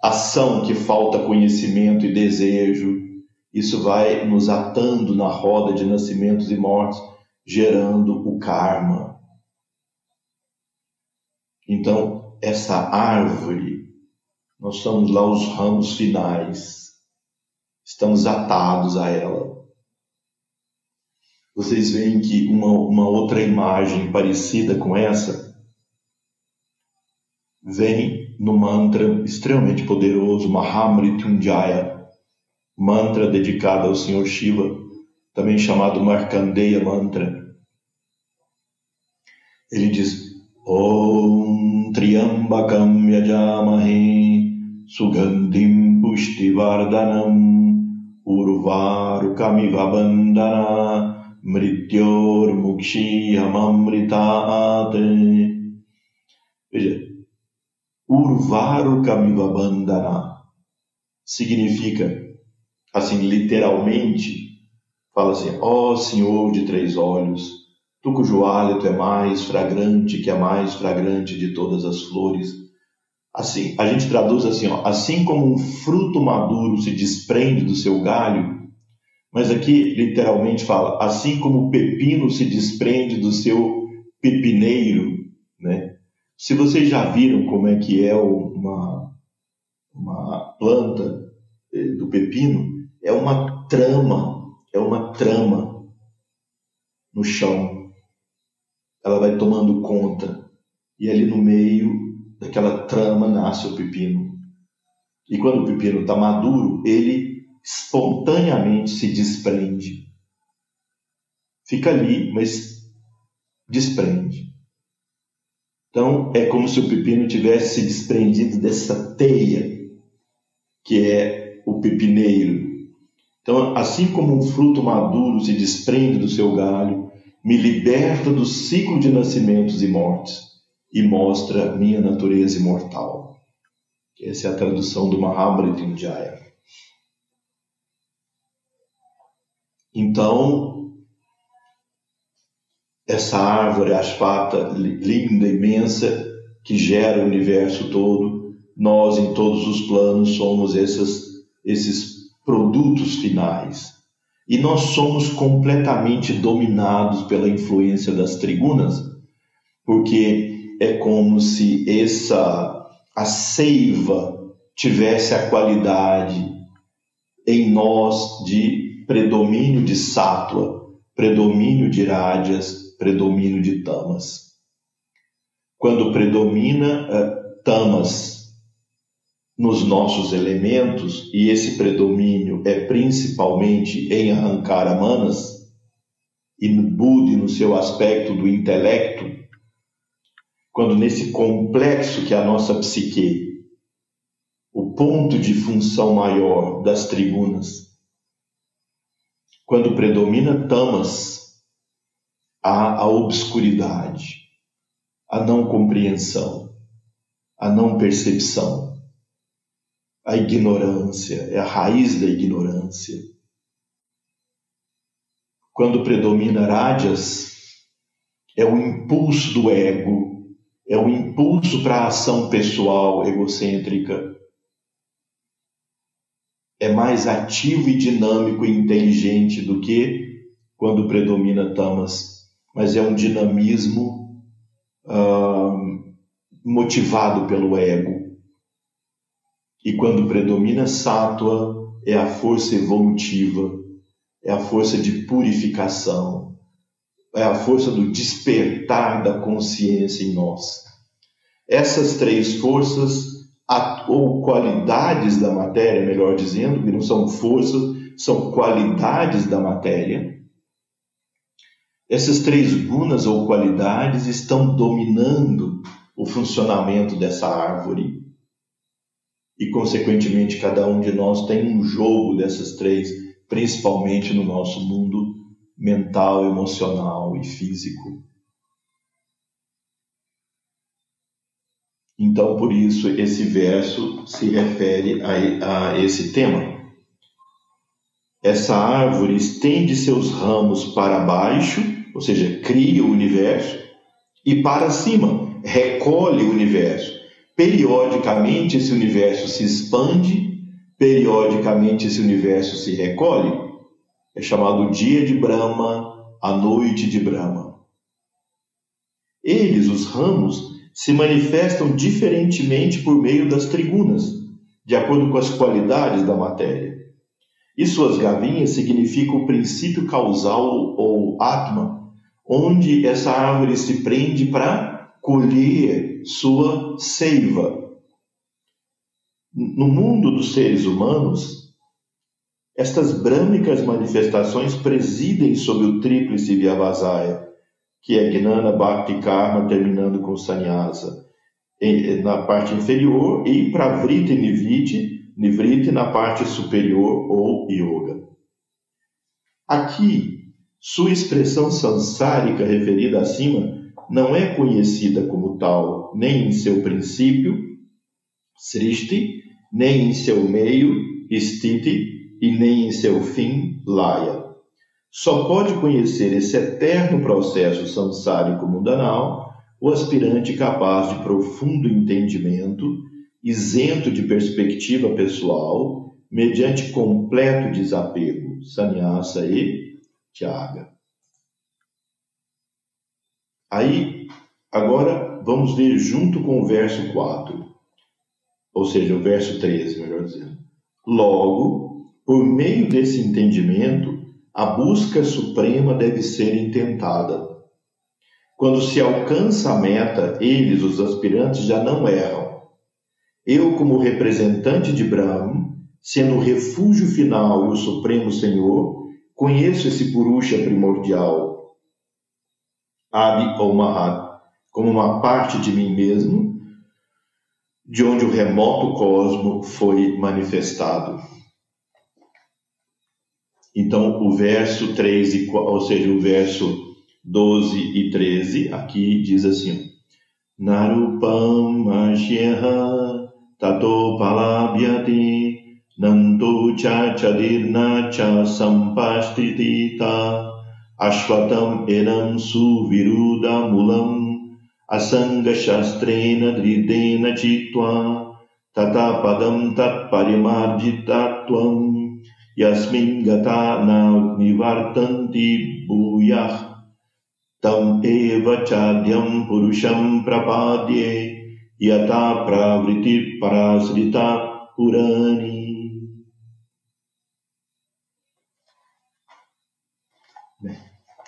ação que falta conhecimento e desejo, isso vai nos atando na roda de nascimentos e mortes gerando o karma. Então, essa árvore, nós somos lá os ramos finais, estamos atados a ela. Vocês veem que uma, uma outra imagem parecida com essa vem no mantra extremamente poderoso Mahamrityunjaya, mantra dedicado ao Senhor Shiva, também chamado Markandeya Mantra. Ele diz: Om Triambakam Yajamahe Sugandhim Pushtivardhanam Urvarukamiva Mrityor Mukshiyamamritaat Veja, Urvarukamiva significa, assim, literalmente, Fala assim: Ó oh, Senhor de três olhos, tu cujo hálito é mais fragrante que a mais fragrante de todas as flores. Assim, a gente traduz assim, ó, assim como um fruto maduro se desprende do seu galho, mas aqui literalmente fala, assim como o pepino se desprende do seu pepineiro, né? Se vocês já viram como é que é uma, uma planta eh, do pepino, é uma trama é uma trama no chão. Ela vai tomando conta. E ali no meio daquela trama nasce o pepino. E quando o pepino está maduro, ele espontaneamente se desprende. Fica ali, mas desprende. Então é como se o pepino tivesse se desprendido dessa teia que é o pepineiro. Então, assim como um fruto maduro se desprende do seu galho, me liberta do ciclo de nascimentos e mortes e mostra minha natureza imortal. Essa é a tradução do Mahabharata Então, essa árvore asfata linda, imensa, que gera o universo todo, nós em todos os planos somos esses produtos finais. E nós somos completamente dominados pela influência das tribunas, porque é como se essa a seiva tivesse a qualidade em nós de predomínio de sátua, predomínio de rádias, predomínio de tamas. Quando predomina uh, tamas nos nossos elementos, e esse predomínio é principalmente em arrancar a manas, e no Buda, no seu aspecto do intelecto, quando nesse complexo que é a nossa psique, o ponto de função maior das tribunas, quando predomina tamas, há a obscuridade, a não compreensão, a não percepção, a ignorância, é a raiz da ignorância. Quando predomina rádias, é o impulso do ego é o impulso para a ação pessoal egocêntrica. É mais ativo e dinâmico e inteligente do que quando predomina tamas, mas é um dinamismo uh, motivado pelo ego. E quando predomina sátua, é a força evolutiva, é a força de purificação, é a força do despertar da consciência em nós. Essas três forças, ou qualidades da matéria, melhor dizendo, que não são forças, são qualidades da matéria. Essas três gunas ou qualidades estão dominando o funcionamento dessa árvore. E, consequentemente, cada um de nós tem um jogo dessas três, principalmente no nosso mundo mental, emocional e físico. Então, por isso, esse verso se refere a, a esse tema. Essa árvore estende seus ramos para baixo, ou seja, cria o universo, e para cima, recolhe o universo. Periodicamente, esse universo se expande, periodicamente, esse universo se recolhe é chamado dia de Brahma, a noite de Brahma. Eles, os ramos, se manifestam diferentemente por meio das tribunas, de acordo com as qualidades da matéria. E suas gavinhas significam o princípio causal ou atma, onde essa árvore se prende para colher sua seiva. No mundo dos seres humanos, estas brâmicas manifestações presidem sobre o tríplice Vyavasaya, que é Gnana Bhakti Karma, terminando com Sannyasa, na parte inferior, e Pravriti Niviti, Nivriti na parte superior, ou Yoga. Aqui, sua expressão sansárica referida acima não é conhecida como tal, nem em seu princípio, Srishti, nem em seu meio, Stiti, e nem em seu fim, Laya. Só pode conhecer esse eterno processo samsárico mundanal o aspirante capaz de profundo entendimento, isento de perspectiva pessoal, mediante completo desapego, sannyasa e tyaga. Aí, agora vamos ver junto com o verso 4, ou seja, o verso 13, melhor dizendo. Logo, por meio desse entendimento, a busca suprema deve ser intentada. Quando se alcança a meta, eles, os aspirantes, já não erram. Eu, como representante de Brahma, sendo o refúgio final e o Supremo Senhor, conheço esse Purusha primordial, Adi ou Mahat, como uma parte de mim mesmo, de onde o remoto cosmo foi manifestado. Então, o verso 3, e, ou seja, o verso 12 e 13, aqui diz assim: Narupam Ashyeha Tato Palabhyati Nanto Cha Chadirna Cha Ashvatam Enam Suviruda Mulam Asanga Shastrena Dridena Chitva Tata Padam Tat Parimarjitatvam Yasmin Gata Na Nivartanti Bhuyah tam eva chadyam purusham prapadye yata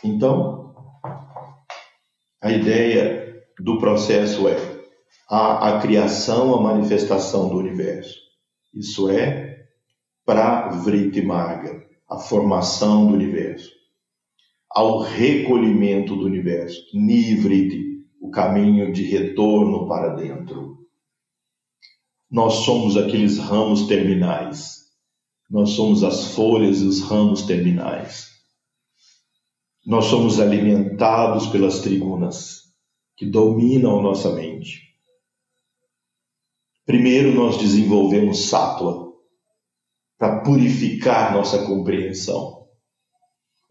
Então, a ideia do processo é a, a criação, a manifestação do universo. Isso é pravriti marga, a formação do universo ao recolhimento do universo. Nivriti, o caminho de retorno para dentro. Nós somos aqueles ramos terminais. Nós somos as folhas e os ramos terminais. Nós somos alimentados pelas tribunas que dominam nossa mente. Primeiro nós desenvolvemos sátua para purificar nossa compreensão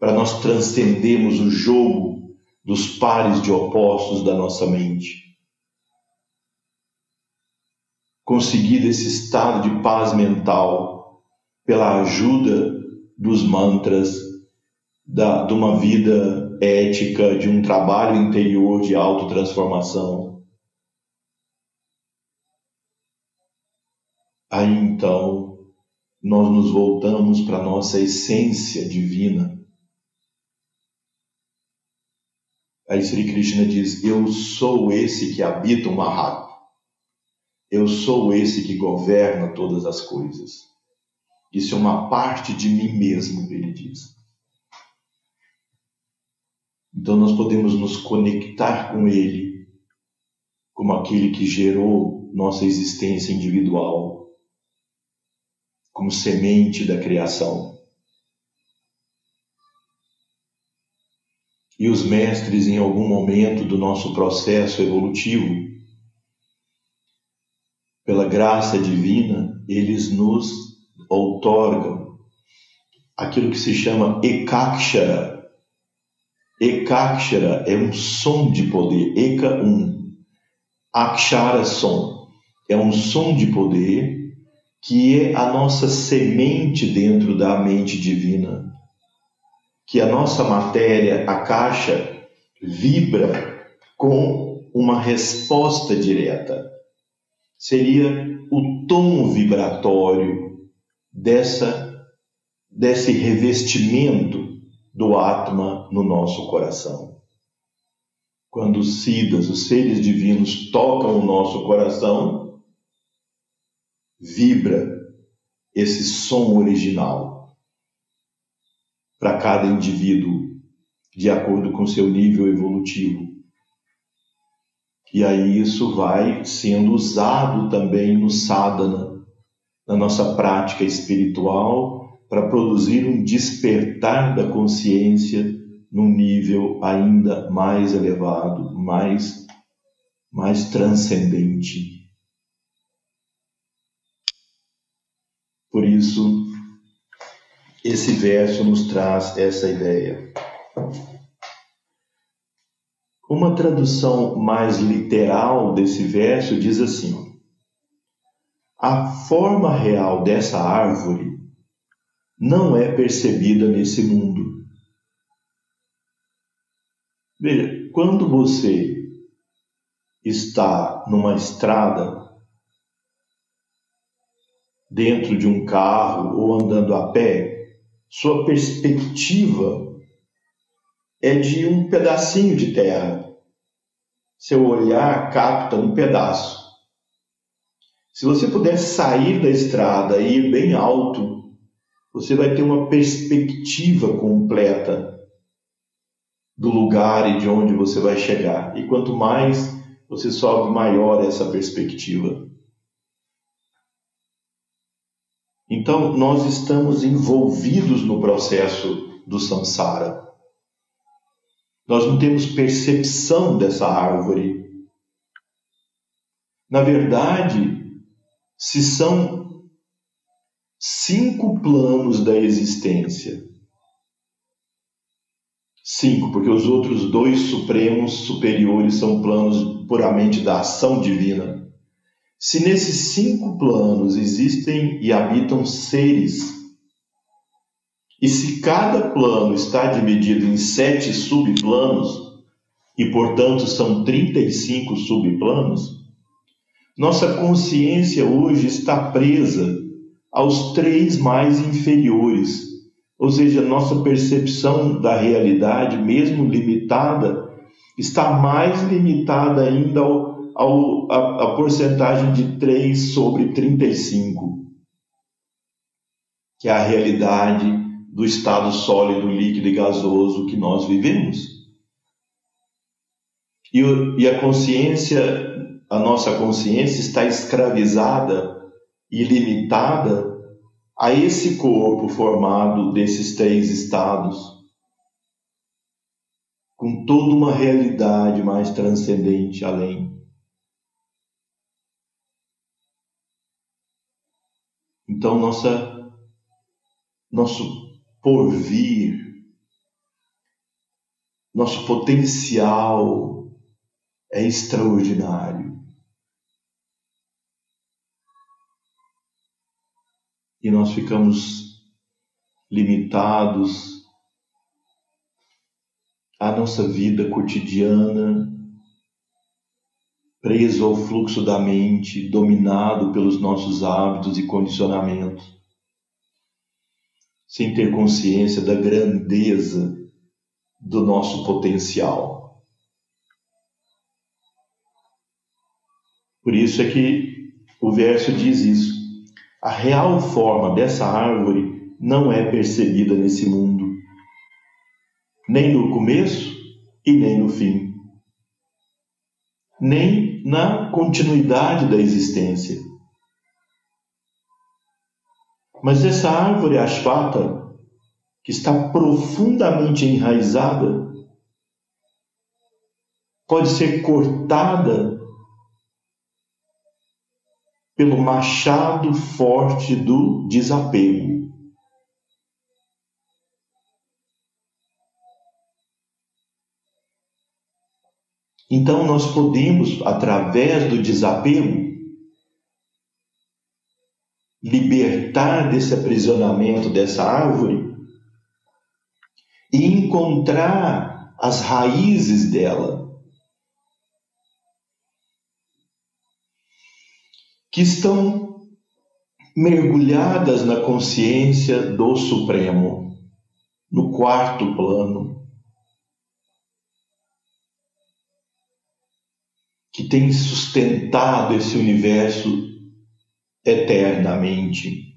para nós transcendermos o jogo dos pares de opostos da nossa mente. Conseguir esse estado de paz mental pela ajuda dos mantras, da, de uma vida ética, de um trabalho interior de autotransformação. Aí então nós nos voltamos para a nossa essência divina Aí Sri Krishna diz: Eu sou esse que habita o Mahat. Eu sou esse que governa todas as coisas. Isso é uma parte de mim mesmo, ele diz. Então nós podemos nos conectar com ele como aquele que gerou nossa existência individual, como semente da criação. e os mestres, em algum momento do nosso processo evolutivo, pela graça divina, eles nos outorgam aquilo que se chama Ekakshara. Ekakshara é um som de poder, Eka um, Akshara som, é um som de poder que é a nossa semente dentro da mente divina que a nossa matéria, a caixa, vibra com uma resposta direta. Seria o tom vibratório dessa desse revestimento do Atma no nosso coração. Quando os Siddhas, os seres divinos, tocam o nosso coração, vibra esse som original para cada indivíduo, de acordo com seu nível evolutivo. E aí isso vai sendo usado também no sadhana, na nossa prática espiritual, para produzir um despertar da consciência num nível ainda mais elevado, mais mais transcendente. Por isso, esse verso nos traz essa ideia. Uma tradução mais literal desse verso diz assim: A forma real dessa árvore não é percebida nesse mundo. Veja, quando você está numa estrada, dentro de um carro ou andando a pé, sua perspectiva é de um pedacinho de terra. seu olhar capta um pedaço. Se você puder sair da estrada e ir bem alto, você vai ter uma perspectiva completa do lugar e de onde você vai chegar. E quanto mais você sobe, maior é essa perspectiva. Então, nós estamos envolvidos no processo do samsara. Nós não temos percepção dessa árvore. Na verdade, se são cinco planos da existência, cinco, porque os outros dois supremos superiores são planos puramente da ação divina. Se nesses cinco planos existem e habitam seres, e se cada plano está dividido em sete subplanos, e portanto são 35 subplanos, nossa consciência hoje está presa aos três mais inferiores, ou seja, nossa percepção da realidade, mesmo limitada, está mais limitada ainda ao ao, a, a porcentagem de 3 sobre 35, que é a realidade do estado sólido, líquido e gasoso que nós vivemos. E, e a consciência, a nossa consciência está escravizada e limitada a esse corpo formado desses três estados, com toda uma realidade mais transcendente além. Então, nossa, nosso porvir, nosso potencial é extraordinário. E nós ficamos limitados à nossa vida cotidiana preso ao fluxo da mente, dominado pelos nossos hábitos e condicionamentos, sem ter consciência da grandeza do nosso potencial. Por isso é que o verso diz isso. A real forma dessa árvore não é percebida nesse mundo, nem no começo e nem no fim nem na continuidade da existência. Mas essa árvore asfata, que está profundamente enraizada, pode ser cortada pelo machado forte do desapego. Então, nós podemos, através do desapego, libertar desse aprisionamento dessa árvore e encontrar as raízes dela, que estão mergulhadas na consciência do Supremo, no quarto plano. que tem sustentado esse universo eternamente.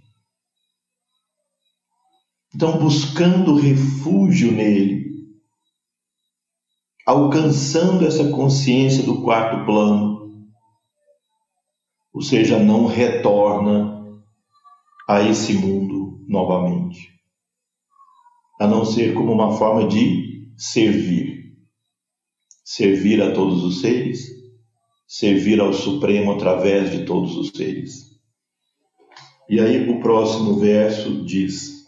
Então, buscando refúgio nele, alcançando essa consciência do quarto plano, ou seja, não retorna a esse mundo novamente, a não ser como uma forma de servir, servir a todos os seres servir ao Supremo através de todos os seres. E aí o próximo verso diz: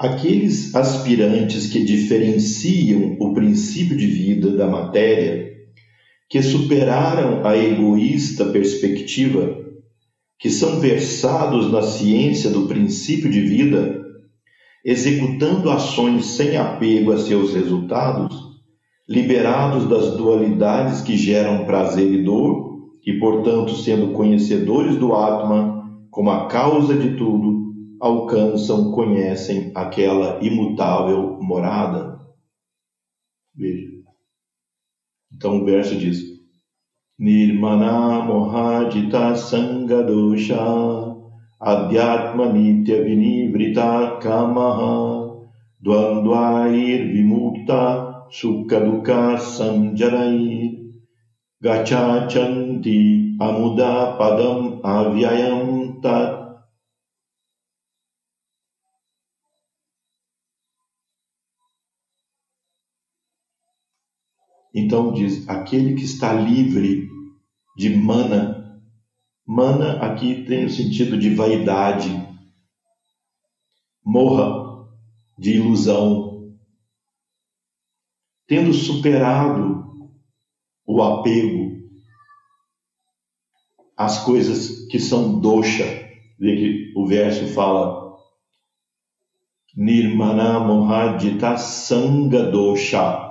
Aqueles aspirantes que diferenciam o princípio de vida da matéria, que superaram a egoísta perspectiva, que são versados na ciência do princípio de vida, executando ações sem apego a seus resultados, liberados das dualidades que geram prazer e dor, e, portanto, sendo conhecedores do Atman como a causa de tudo, alcançam, conhecem aquela imutável morada. Veja. Então o verso diz: Nirmana Mohajita Sangadosha Adhyatma Nitya Vinivrita Kamaha Dvandvair Vimukta Sukha Dukha Sanjarair Gachachanti Amuda Padam Avyayam Tat Então diz: aquele que está livre de mana, mana aqui tem o sentido de vaidade, morra de ilusão, tendo superado o apego às coisas que são doxa, que o verso fala Nirmana Mohadita Sanga Dosha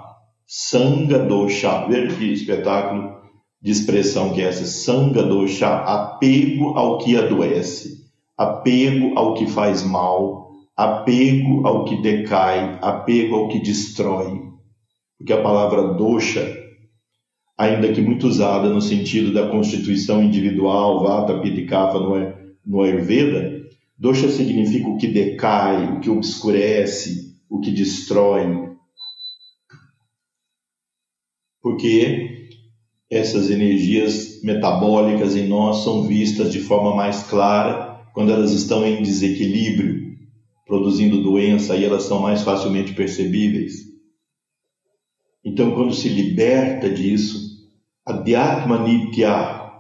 Sanga dosha, veja que espetáculo de expressão que é essa, sanga dosha, apego ao que adoece, apego ao que faz mal, apego ao que decai, apego ao que destrói. Porque a palavra dosha, ainda que muito usada no sentido da constituição individual, vata, pitta e kapha no Ayurveda, dosha significa o que decai, o que obscurece, o que destrói, porque essas energias metabólicas em nós são vistas de forma mais clara quando elas estão em desequilíbrio, produzindo doença, aí elas são mais facilmente percebíveis. Então, quando se liberta disso, a Dhyatma Nitya,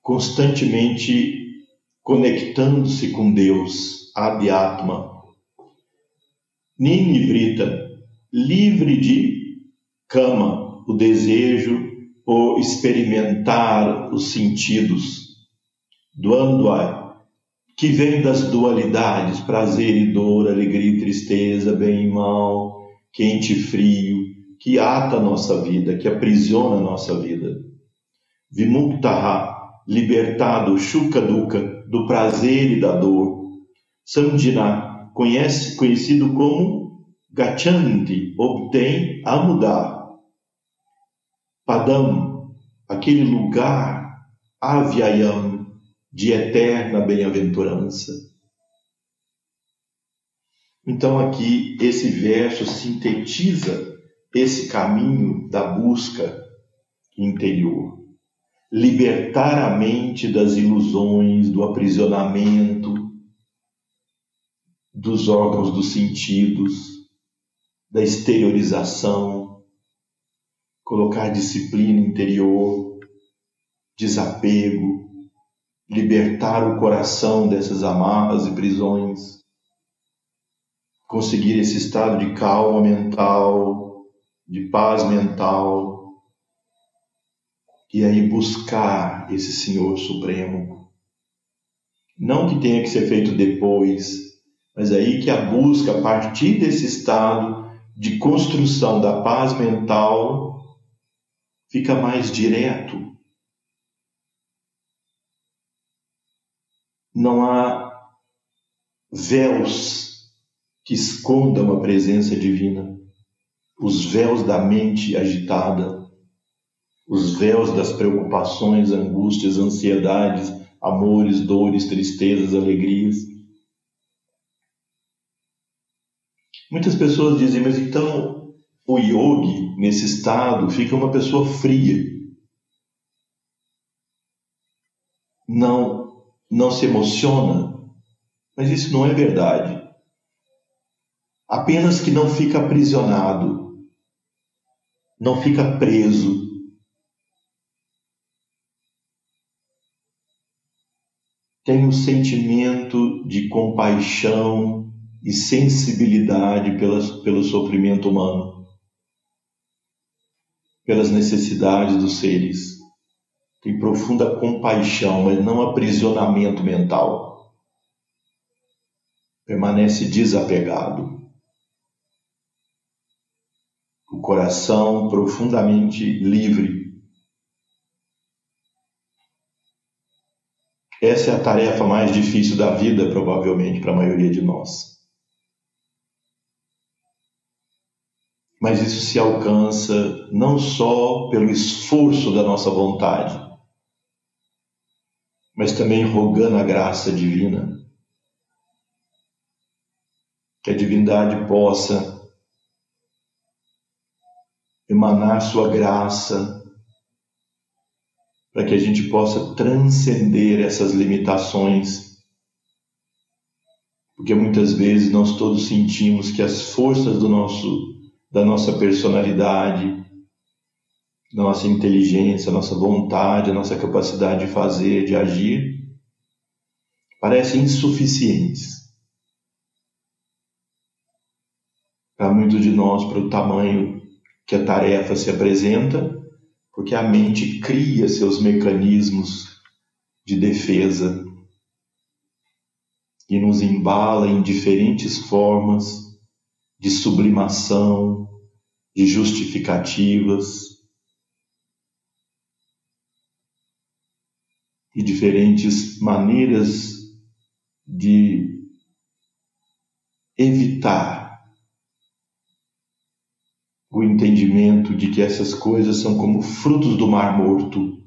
constantemente conectando-se com Deus, Adhyatma, Ninivrita, livre de cama o desejo por experimentar os sentidos. Duandwai, que vem das dualidades, prazer e dor, alegria e tristeza, bem e mal, quente e frio, que ata a nossa vida, que aprisiona a nossa vida. Vimuktaha, libertado, Shukaduka, do prazer e da dor. Samdina, conhece, conhecido como Gachanti, obtém a mudar Padam, aquele lugar, Avyayam, de eterna bem-aventurança. Então aqui esse verso sintetiza esse caminho da busca interior. Libertar a mente das ilusões, do aprisionamento, dos órgãos dos sentidos, da exteriorização, colocar disciplina interior, desapego, libertar o coração dessas amarras e prisões, conseguir esse estado de calma mental, de paz mental, e aí buscar esse Senhor Supremo. Não que tenha que ser feito depois, mas aí que a busca a partir desse estado de construção da paz mental fica mais direto. Não há véus que escondam a presença divina, os véus da mente agitada, os véus das preocupações, angústias, ansiedades, amores, dores, tristezas, alegrias. Muitas pessoas dizem, mas então o yogi, nesse estado, fica uma pessoa fria. Não, não se emociona. Mas isso não é verdade. Apenas que não fica aprisionado, não fica preso. Tem um sentimento de compaixão e sensibilidade pela, pelo sofrimento humano pelas necessidades dos seres. Tem profunda compaixão, mas não aprisionamento mental. Permanece desapegado. O coração profundamente livre. Essa é a tarefa mais difícil da vida, provavelmente, para a maioria de nós. Mas isso se alcança não só pelo esforço da nossa vontade, mas também rogando a graça divina. Que a divindade possa emanar sua graça para que a gente possa transcender essas limitações. Porque muitas vezes nós todos sentimos que as forças do nosso da nossa personalidade, da nossa inteligência, nossa vontade, a nossa capacidade de fazer, de agir, parecem insuficientes para muitos de nós, para o tamanho que a tarefa se apresenta, porque a mente cria seus mecanismos de defesa e nos embala em diferentes formas de sublimação, de justificativas e diferentes maneiras de evitar o entendimento de que essas coisas são como frutos do mar morto,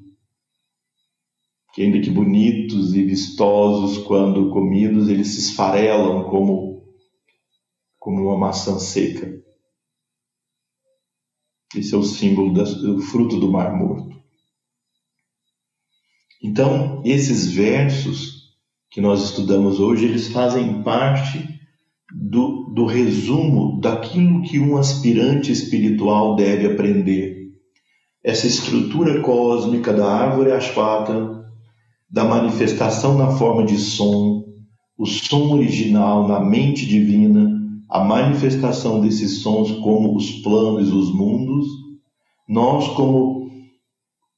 que ainda que bonitos e vistosos quando comidos, eles se esfarelam como como uma maçã seca. Esse é o símbolo do fruto do mar morto. Então, esses versos que nós estudamos hoje, eles fazem parte do, do resumo daquilo que um aspirante espiritual deve aprender. Essa estrutura cósmica da árvore ashwata, da manifestação na forma de som, o som original na mente divina, a manifestação desses sons como os planos, os mundos, nós como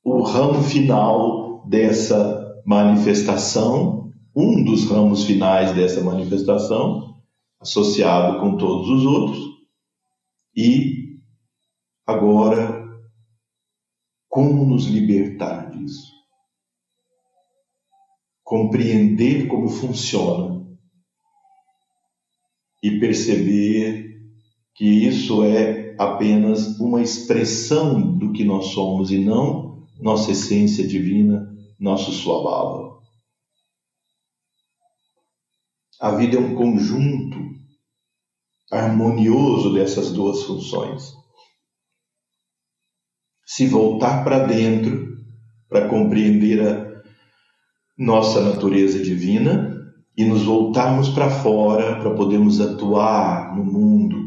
o ramo final dessa manifestação, um dos ramos finais dessa manifestação, associado com todos os outros, e agora, como nos libertar disso? Compreender como funciona e perceber que isso é apenas uma expressão do que nós somos e não nossa essência divina, nosso Swabhava. A vida é um conjunto harmonioso dessas duas funções. Se voltar para dentro para compreender a nossa natureza divina e nos voltarmos para fora para podermos atuar no mundo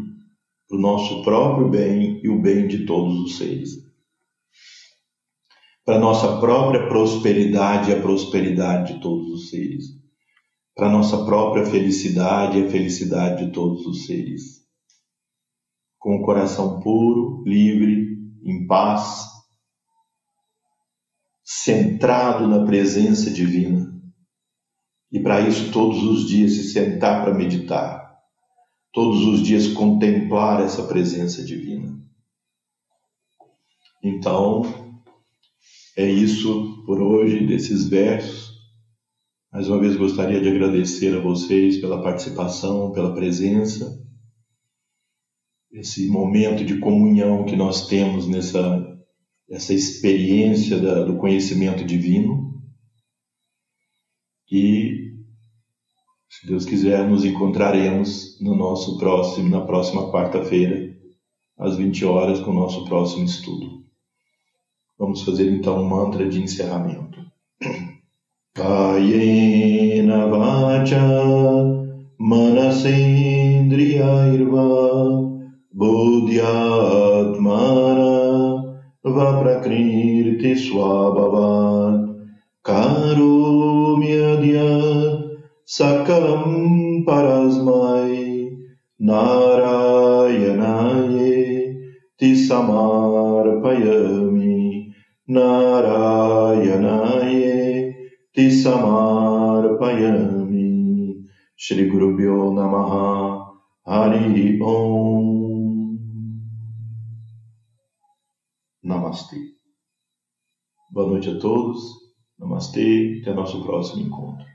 para o nosso próprio bem e o bem de todos os seres. Para nossa própria prosperidade e a prosperidade de todos os seres para nossa própria felicidade e a felicidade de todos os seres. Com o coração puro, livre, em paz, centrado na presença divina. E para isso, todos os dias se sentar para meditar, todos os dias contemplar essa presença divina. Então, é isso por hoje, desses versos. Mais uma vez gostaria de agradecer a vocês pela participação, pela presença, esse momento de comunhão que nós temos nessa essa experiência da, do conhecimento divino. E, se Deus quiser, nos encontraremos no nosso próximo, na próxima quarta-feira, às 20 horas, com o nosso próximo estudo. Vamos fazer então um mantra de encerramento. Kayena Manasendriya Irva buddhyatmana Vaprakriti swabhavat karumyadhyat Sakalam Parasmai Narayanaye Tisamarpayami Narayanaye Tisamarpayami Shri Guru Bhyo Namaha Hari Om Namastê Boa noite a todos, Namastê, até nosso próximo encontro.